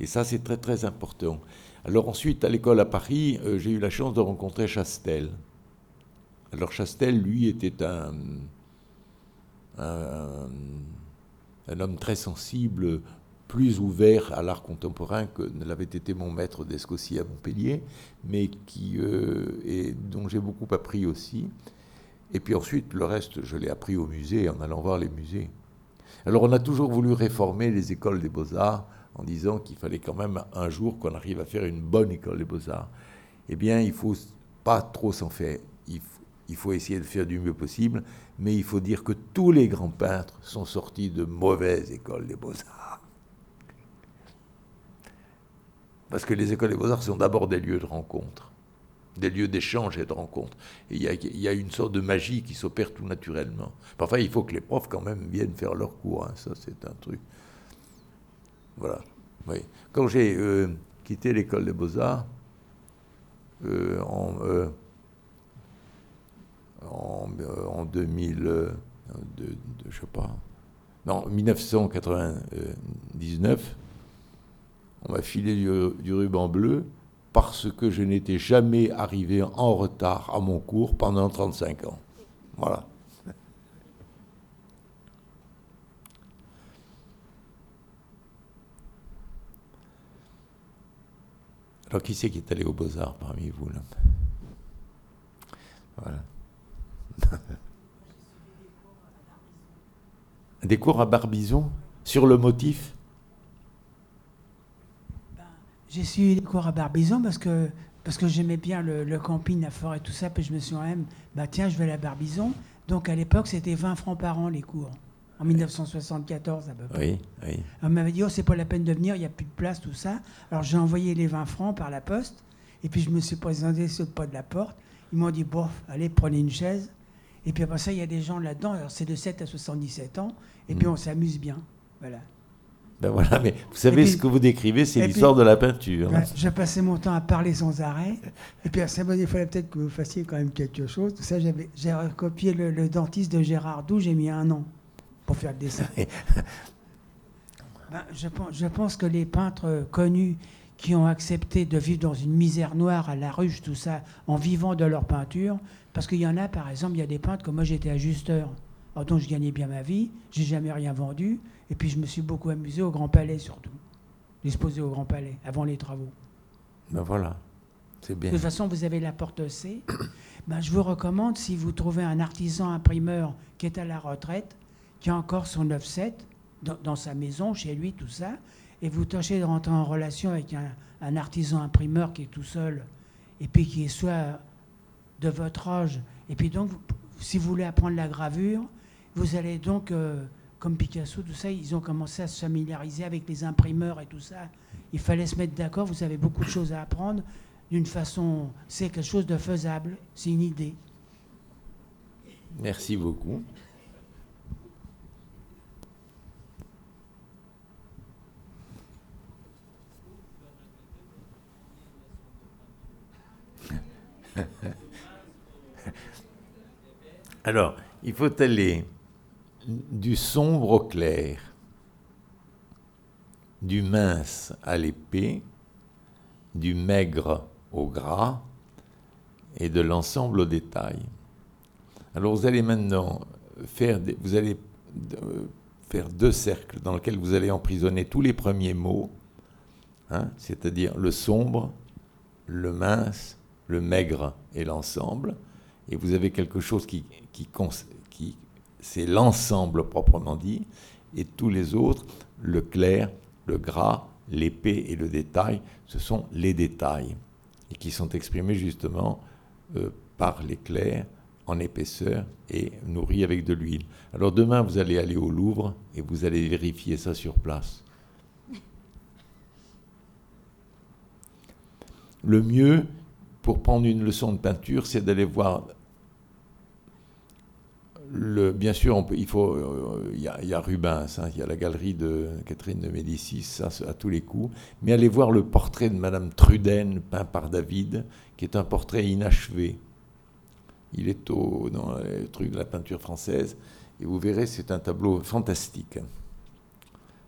Et ça, c'est très très important. Alors ensuite, à l'école à Paris, euh, j'ai eu la chance de rencontrer Chastel. Alors Chastel, lui, était un, un, un homme très sensible, plus ouvert à l'art contemporain que ne l'avait été mon maître d'Escossi à Montpellier, mais qui, euh, et dont j'ai beaucoup appris aussi. Et puis ensuite, le reste, je l'ai appris au musée, en allant voir les musées. Alors on a toujours voulu réformer les écoles des beaux-arts en disant qu'il fallait quand même un jour qu'on arrive à faire une bonne école des beaux-arts. Eh bien, il faut pas trop s'en faire. Il faut, il faut essayer de faire du mieux possible, mais il faut dire que tous les grands peintres sont sortis de mauvaises écoles des beaux-arts. Parce que les écoles des beaux-arts sont d'abord des lieux de rencontre, des lieux d'échange et de rencontre. Il y, a, une sorte de magie qui s'opère tout naturellement. Parfois, il faut que les profs quand même viennent faire leur cours. hein. Ça, c'est un truc. Voilà. Quand j'ai euh, quitté l'école des beaux-arts, euh, en, euh, en, euh, en 2000, euh, je sais pas, non, 1999, on m'a filé du, du ruban bleu parce que je n'étais jamais arrivé en retard à mon cours pendant 35 ans. Voilà. Alors, qui c'est qui est allé aux Beaux-Arts parmi vous là? Voilà. Des cours à Barbizon sur le motif? J'ai suivi des cours à Barbizon parce que, parce que j'aimais bien le, le camping, la forêt, tout ça. Puis je me suis dit, même, bah tiens, je vais à Barbizon. Donc à l'époque, c'était 20 francs par an les cours. En 1974 à peu près. Oui, oui. On m'avait dit, oh, c'est pas la peine de venir, il n'y a plus de place, tout ça. Alors j'ai envoyé les 20 francs par la poste. Et puis je me suis présenté sur le pas de la porte. Ils m'ont dit, bon, allez, prenez une chaise. Et puis après ça, il y a des gens là-dedans, alors c'est de 7 à 77 ans, et puis Mm. on s'amuse bien. Voilà. Ben voilà, mais vous savez, puis- ce que vous décrivez, c'est l'histoire de la peinture. Ouais, je passais mon temps à parler sans arrêt. Et puis à saint il fallait peut-être que vous fassiez quand même quelque chose. Tout ça, j'avais, j'ai recopié le, le dentiste de Gérard Doux, j'ai mis un an pour faire le dessin. Ben, je, pense, je pense que les peintres connus qui ont accepté de vivre dans une misère noire à la ruche, tout ça, en vivant de leur peinture, parce qu'il y en a, par exemple, il y a des peintres comme moi, j'étais ajusteur. Donc je gagnais bien ma vie, j'ai jamais rien vendu, et puis je me suis beaucoup amusé au Grand Palais surtout. Disposé au Grand Palais, avant les travaux. Ben voilà, c'est bien. De toute façon, vous avez la porte C. Ben, je vous recommande, si vous trouvez un artisan imprimeur qui est à la retraite, qui a encore son offset dans, dans sa maison, chez lui, tout ça, et vous tâchez de rentrer en relation avec un, un artisan imprimeur qui est tout seul, et puis qui est soit de votre âge, et puis donc, si vous voulez apprendre la gravure, vous allez donc, euh, comme Picasso, tout ça, ils ont commencé à se familiariser avec les imprimeurs et tout ça. Il fallait se mettre d'accord, vous avez beaucoup de choses à apprendre d'une façon, c'est quelque chose de faisable, c'est une idée. Merci beaucoup. Alors, il faut aller du sombre au clair, du mince à l'épée, du maigre au gras et de l'ensemble au détail. Alors vous allez maintenant faire, vous allez euh, faire deux cercles dans lesquels vous allez emprisonner tous les premiers mots, hein, c'est-à-dire le sombre, le mince, le maigre et l'ensemble. Et vous avez quelque chose qui, qui, c'est l'ensemble proprement dit, et tous les autres, le clair, le gras, l'épée et le détail, ce sont les détails, et qui sont exprimés justement euh, par l'éclair en épaisseur et nourris avec de l'huile. Alors demain, vous allez aller au Louvre et vous allez vérifier ça sur place. Le mieux pour prendre une leçon de peinture, c'est d'aller voir. Le, bien sûr, il faut. euh, Il y, a- Rubens, hein, il y a la galerie de Catherine de Médicis, ça à tous les coups. Mais allez voir le portrait de Madame Truden, peint par David, qui est un portrait inachevé. Il est au, dans le truc de la peinture française, et vous verrez, c'est un tableau fantastique,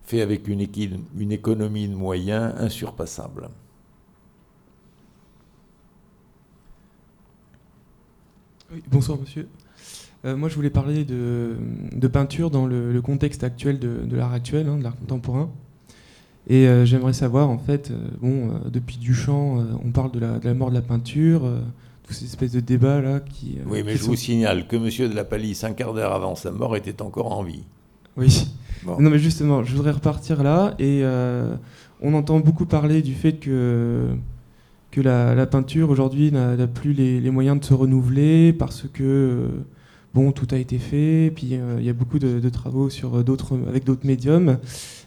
fait avec une, une économie de moyens insurpassable. Bonsoir monsieur. Euh, moi je voulais parler de, de peinture dans le, le contexte actuel de, de l'art actuel, hein, de l'art contemporain. Et euh, j'aimerais savoir en fait, euh, bon, depuis Duchamp, on parle de la, de la mort de la peinture, tous ces espèces de débats là qui. Oui, mais qui je sont- vous signale que M. de la Palisse, un quart d'heure avant sa mort, était encore en vie. Oui. Bon. Non mais justement, je voudrais repartir là et on entend beaucoup parler du fait que que la, la peinture aujourd'hui n'a plus les, les moyens de se renouveler parce que euh, bon tout a été fait, puis euh, il y a beaucoup de, de travaux sur d'autres avec d'autres médiums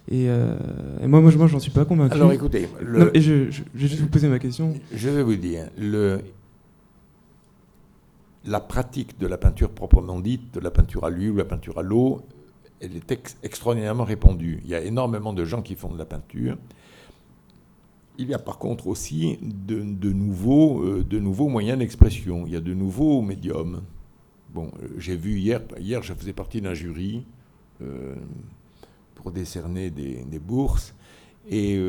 et, euh, et moi moi je- moi j'en suis pas convaincu. Alors écoutez, le- Non, et je, je- je vais juste vous poser ma question. je vais vous dire, le, la pratique de la peinture proprement dite, de la peinture à l'huile ou la peinture à l'eau, elle est ex- extraordinairement répandue. Il y a énormément de gens qui font de la peinture. Il y a par contre aussi de, de nouveaux, euh, de nouveaux moyens d'expression. Il y a de nouveaux médiums. Bon, euh, j'ai vu hier, hier je faisais partie d'un jury euh, pour décerner des, bourses et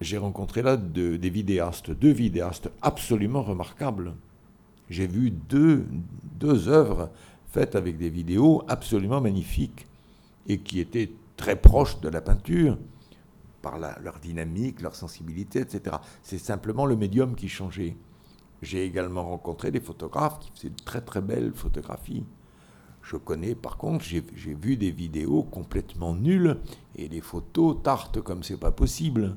j'ai rencontré là de- des vidéastes, deux vidéastes absolument remarquables. J'ai vu deux œuvres faites avec des vidéos absolument magnifiques et qui étaient très proches de la peinture par la- leur dynamique, leur sensibilité, etc. C'est simplement le médium qui changeait. J'ai également rencontré des photographes qui faisaient de très très belles photographies. Je connais, par contre, j'ai vu des vidéos complètement nulles et des photos tartes comme c'est pas possible.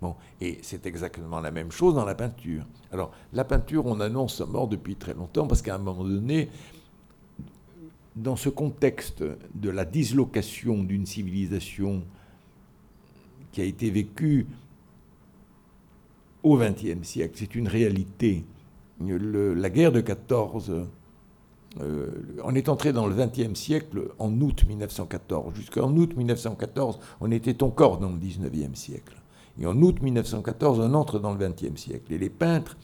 Bon, et c'est exactement la même chose dans la peinture. Alors, la peinture, on annonce sa mort depuis très longtemps parce qu'à un moment donné, dans ce contexte de la dislocation d'une civilisation qui a été vécue au XXe siècle, c'est une réalité. La guerre de 14 euh, on est entré dans le XXe siècle en août 1914. Jusqu'en août 1914, on était encore dans le XIXe siècle. Et en août 1914, on entre dans le XXe siècle. Et les peintres,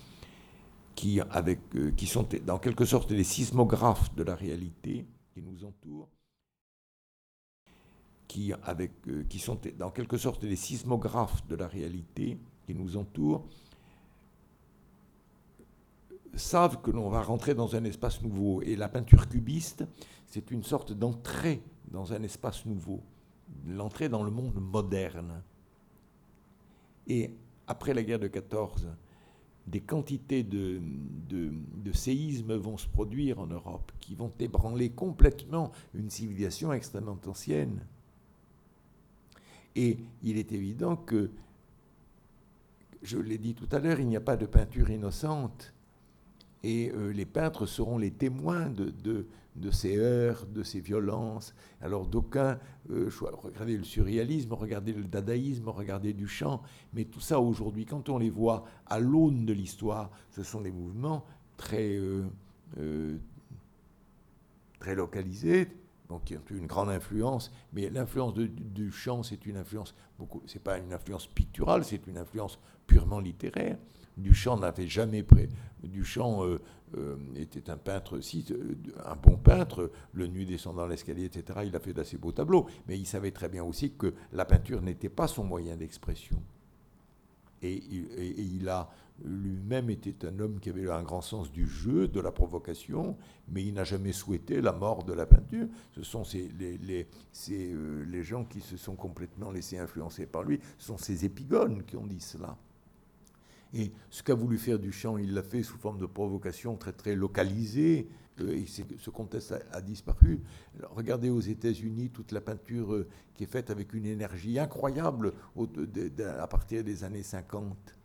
qui, euh, sont dans quelque sorte les sismographes de la réalité qui nous entoure, qui, avec, euh, qui sont dans quelque sorte les sismographes de la réalité qui nous entoure, savent que l'on va rentrer dans un espace nouveau. Et la peinture cubiste, c'est une sorte d'entrée dans un espace nouveau, l'entrée dans le monde moderne. Et après la guerre de 14, des quantités de, de, séismes vont se produire en Europe qui vont ébranler complètement une civilisation extrêmement ancienne. Et il est évident que, je l'ai dit tout à l'heure, il n'y a pas de peinture innocente et euh, les peintres seront les témoins de, ces heurts, de ces violences. Alors d'aucuns, euh, regardez le surréalisme, regardez le dadaïsme, regardez Duchamp, mais tout ça aujourd'hui, quand on les voit à l'aune de l'histoire, ce sont des mouvements très, euh, très localisés, donc qui ont une grande influence, mais l'influence de, Duchamp, c'est une influence beaucoup, c'est pas une influence picturale, c'est une influence purement littéraire. Duchamp n'avait jamais pré... Duchamp euh, euh, était un peintre, si, euh, un bon peintre, le nu descendant l'escalier, etc. Il a fait d'assez beaux tableaux, mais il savait très bien aussi que la peinture n'était pas son moyen d'expression. Et, il a lui-même été un homme qui avait un grand sens du jeu, de la provocation, mais il n'a jamais souhaité la mort de la peinture. Ce sont ces, les, les, les gens qui se sont complètement laissés influencer par lui, ce sont ces épigones qui ont dit cela. Et ce qu'a voulu faire Duchamp, il l'a fait sous forme de provocation très très localisée. Euh, et ce contexte a, disparu. regardez aux États-Unis toute la peinture euh, qui est faite avec une énergie incroyable à partir des années 50.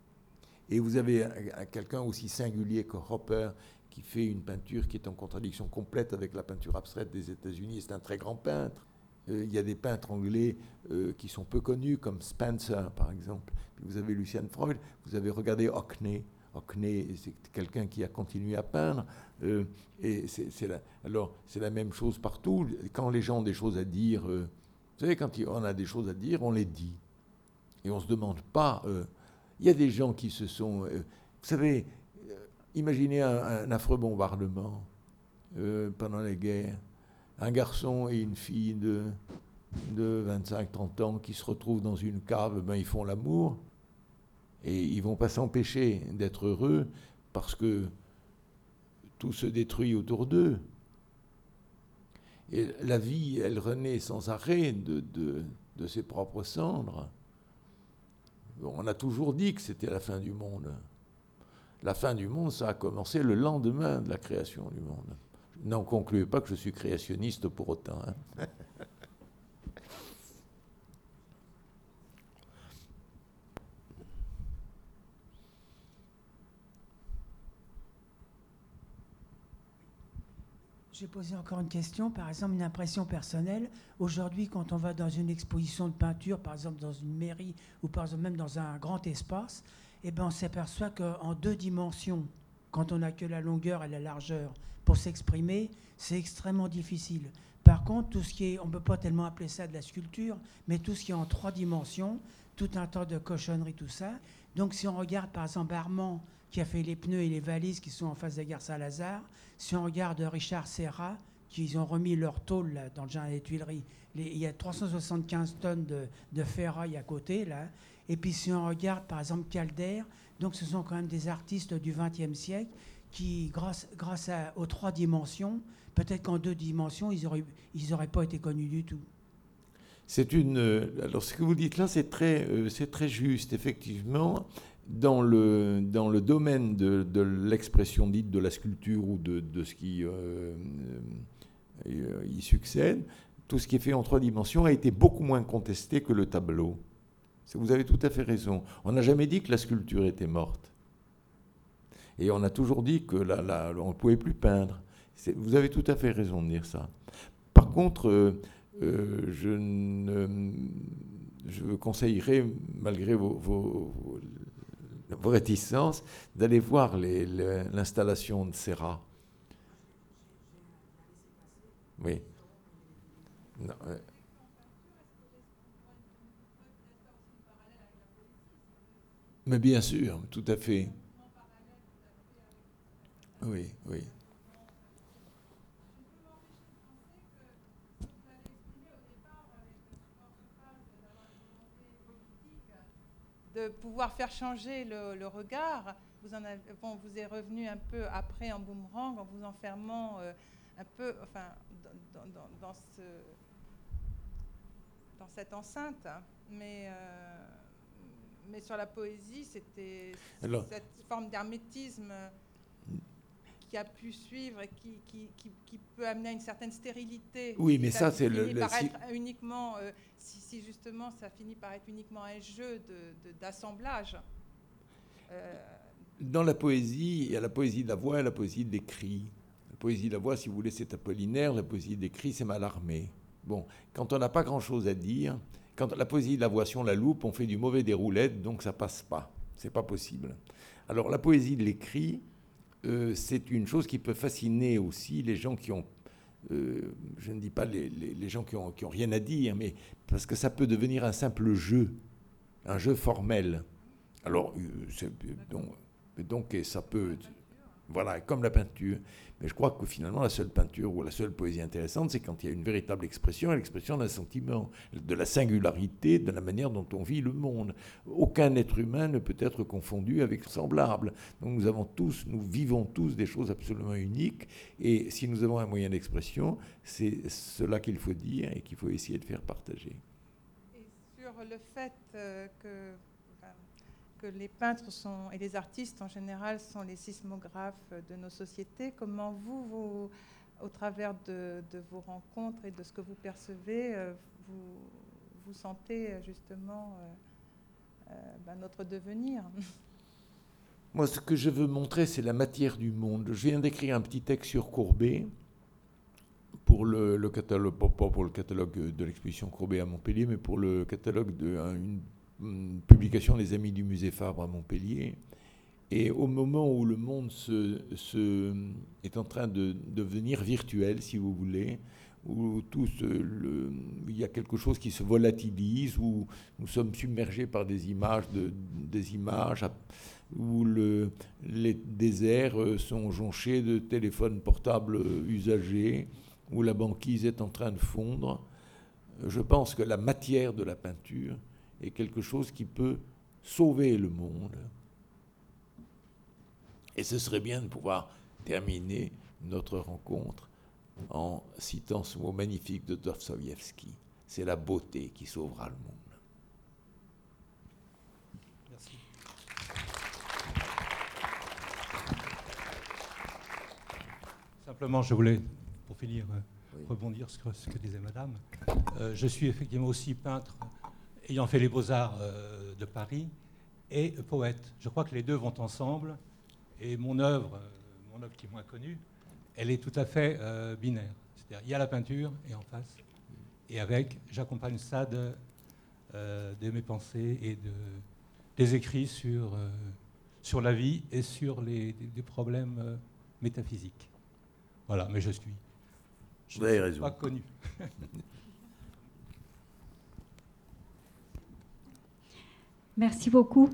Et vous avez quelqu'un aussi singulier que Hopper qui fait une peinture qui est en contradiction complète avec la peinture abstraite des États-Unis. C'est un très grand peintre. Euh, il y a des peintres anglais euh, qui sont peu connus, comme Spencer, par exemple. vous avez Lucien Freud, vous avez regardé Hockney. Hockney, c'est quelqu'un qui a continué à peindre. Euh, et alors, c'est la même chose partout. Quand les gens ont des choses à dire, vous savez, quand on a des choses à dire, on les dit. Et on ne se demande pas. Il y a des gens qui se sont. vous savez, imaginez un, affreux bombardement pendant les guerres un garçon et une fille de, de 25-30 ans qui se retrouvent dans une cave, ben, ils font l'amour et ils vont pas s'empêcher d'être heureux parce que tout se détruit autour d'eux. Et la vie, elle renaît sans arrêt de ses propres cendres. On a toujours dit que c'était la fin du monde. La fin du monde, ça a commencé le lendemain de la création du monde. N'en concluez pas que je suis créationniste pour autant. Hein. J'ai posé encore une question, par exemple une impression personnelle. Aujourd'hui, quand on va dans une exposition de peinture, par exemple dans une mairie ou par exemple même dans un grand espace, eh ben on s'aperçoit qu'en deux dimensions, quand on n'a que la longueur et la largeur, pour s'exprimer, c'est extrêmement difficile. Par contre, tout ce qui est, on ne peut pas tellement appeler ça de la sculpture, mais tout ce qui est en trois dimensions, tout un tas de cochonneries, tout ça. Donc si on regarde par exemple Armand, qui a fait les pneus et les valises qui sont en face de la gare Saint-Lazare, si on regarde Richard Serra, qui ont remis leur tôle dans le jardin des Tuileries, il y a 375 tonnes de, de, ferraille à côté, là. Et puis si on regarde par exemple Calder, donc ce sont quand même des artistes du XXe siècle qui, grâce, grâce aux trois dimensions, peut-être qu'en deux dimensions, ils n'auraient ils auraient pas été connus du tout. C'est une. Euh, alors, ce que vous dites là, c'est très, euh, c'est très juste. Effectivement, dans le, dans le domaine de, de l'expression dite de la sculpture ou de, de ce qui euh, y succède, tout ce qui est fait en trois dimensions a été beaucoup moins contesté que le tableau. Vous avez tout à fait raison. On n'a jamais dit que la sculpture était morte. Et on a toujours dit que là, on ne pouvait plus peindre. Vous avez tout à fait raison de dire ça. Par contre, euh, euh, je, ne, conseillerais, malgré vos, réticences, d'aller voir l'installation de Serra. Oui. Non, euh, Mais bien sûr, tout à fait. Oui, oui. De pouvoir faire changer le, le regard. Vous, en avez, bon, vous est revenu un peu après en boomerang en vous enfermant euh, un peu enfin, dans, dans, dans, ce, dans cette enceinte. hein. Mais, euh, mais sur la poésie, c'était cette forme d'hermétisme qui a pu suivre et qui, qui, qui, qui peut amener à une certaine stérilité. Oui, mais ça, c'est le- le- si- uniquement, euh, si, si justement ça finit par être uniquement un jeu de- de- d'assemblage. Euh, Dans la poésie, il y a la poésie de la voix et la poésie de l'écrit. La poésie de la voix, si vous voulez, c'est apollinaire. La poésie de l'écrit, c'est Mallarmé. Bon, quand on n'a pas grand-chose à dire, quand la poésie de la voix, si on la loupe, on fait du mauvais des roulettes, donc ça passe pas. C'est pas possible. Alors la poésie de l'écrit, euh, c'est une chose qui peut fasciner aussi les gens qui ont, euh, je ne dis pas les, gens qui ont, rien à dire, mais parce que ça peut devenir un simple jeu, un jeu formel. Alors, euh, donc, donc, ça peut. Voilà, comme la peinture. Mais je crois que finalement, la seule peinture ou la seule poésie intéressante, c'est quand il y a une véritable expression, l'expression d'un sentiment, de la singularité, de la manière dont on vit le monde. Aucun être humain ne peut être confondu avec semblable. Donc nous avons tous, nous vivons tous des choses absolument uniques. Et si nous avons un moyen d'expression, c'est cela qu'il faut dire et qu'il faut essayer de faire partager. Et sur le fait euh, que, que les peintres sont, et les artistes en général sont les sismographes de nos sociétés, comment vous, vous au travers de, vos rencontres et de ce que vous percevez, euh, vous, sentez justement euh, euh, ben, notre devenir? Moi, ce que je veux montrer, c'est la matière du monde. Je viens d'écrire un petit texte sur Courbet pour le, catalogue, pas pour le catalogue de l'exposition Courbet à Montpellier, mais pour le catalogue de une publication des Amis du Musée Fabre à Montpellier. Et au moment où le monde se, se- est en train de devenir virtuel, si vous voulez, où tout se- le- il y a quelque chose qui se volatilise, où nous sommes submergés par des images, de, des images où le- les déserts euh, sont jonchés de téléphones portables euh, usagés, où la banquise est en train de fondre. Euh, Je pense que la matière de la peinture est quelque chose qui peut sauver le monde. Et ce serait bien de pouvoir terminer notre rencontre en citant ce mot magnifique de Dostoïevski. C'est la beauté qui sauvera le monde. Merci. Simplement, je voulais, pour finir, Oui. rebondir sur ce que disait Madame. Euh, je suis effectivement aussi peintre, ayant fait les beaux-arts euh, de Paris, et poète. Je crois que les deux vont ensemble, et mon œuvre, euh, mon œuvre qui est moins connue, elle est tout à fait euh, binaire. C'est-à-dire, il y a la peinture, et en face, et avec, j'accompagne ça de, euh, de mes pensées et de, des écrits sur, euh, sur la vie et sur les, des, des problèmes métaphysiques. Voilà, mais je suis. Je Vous avez ne suis raison. pas connu. Merci beaucoup.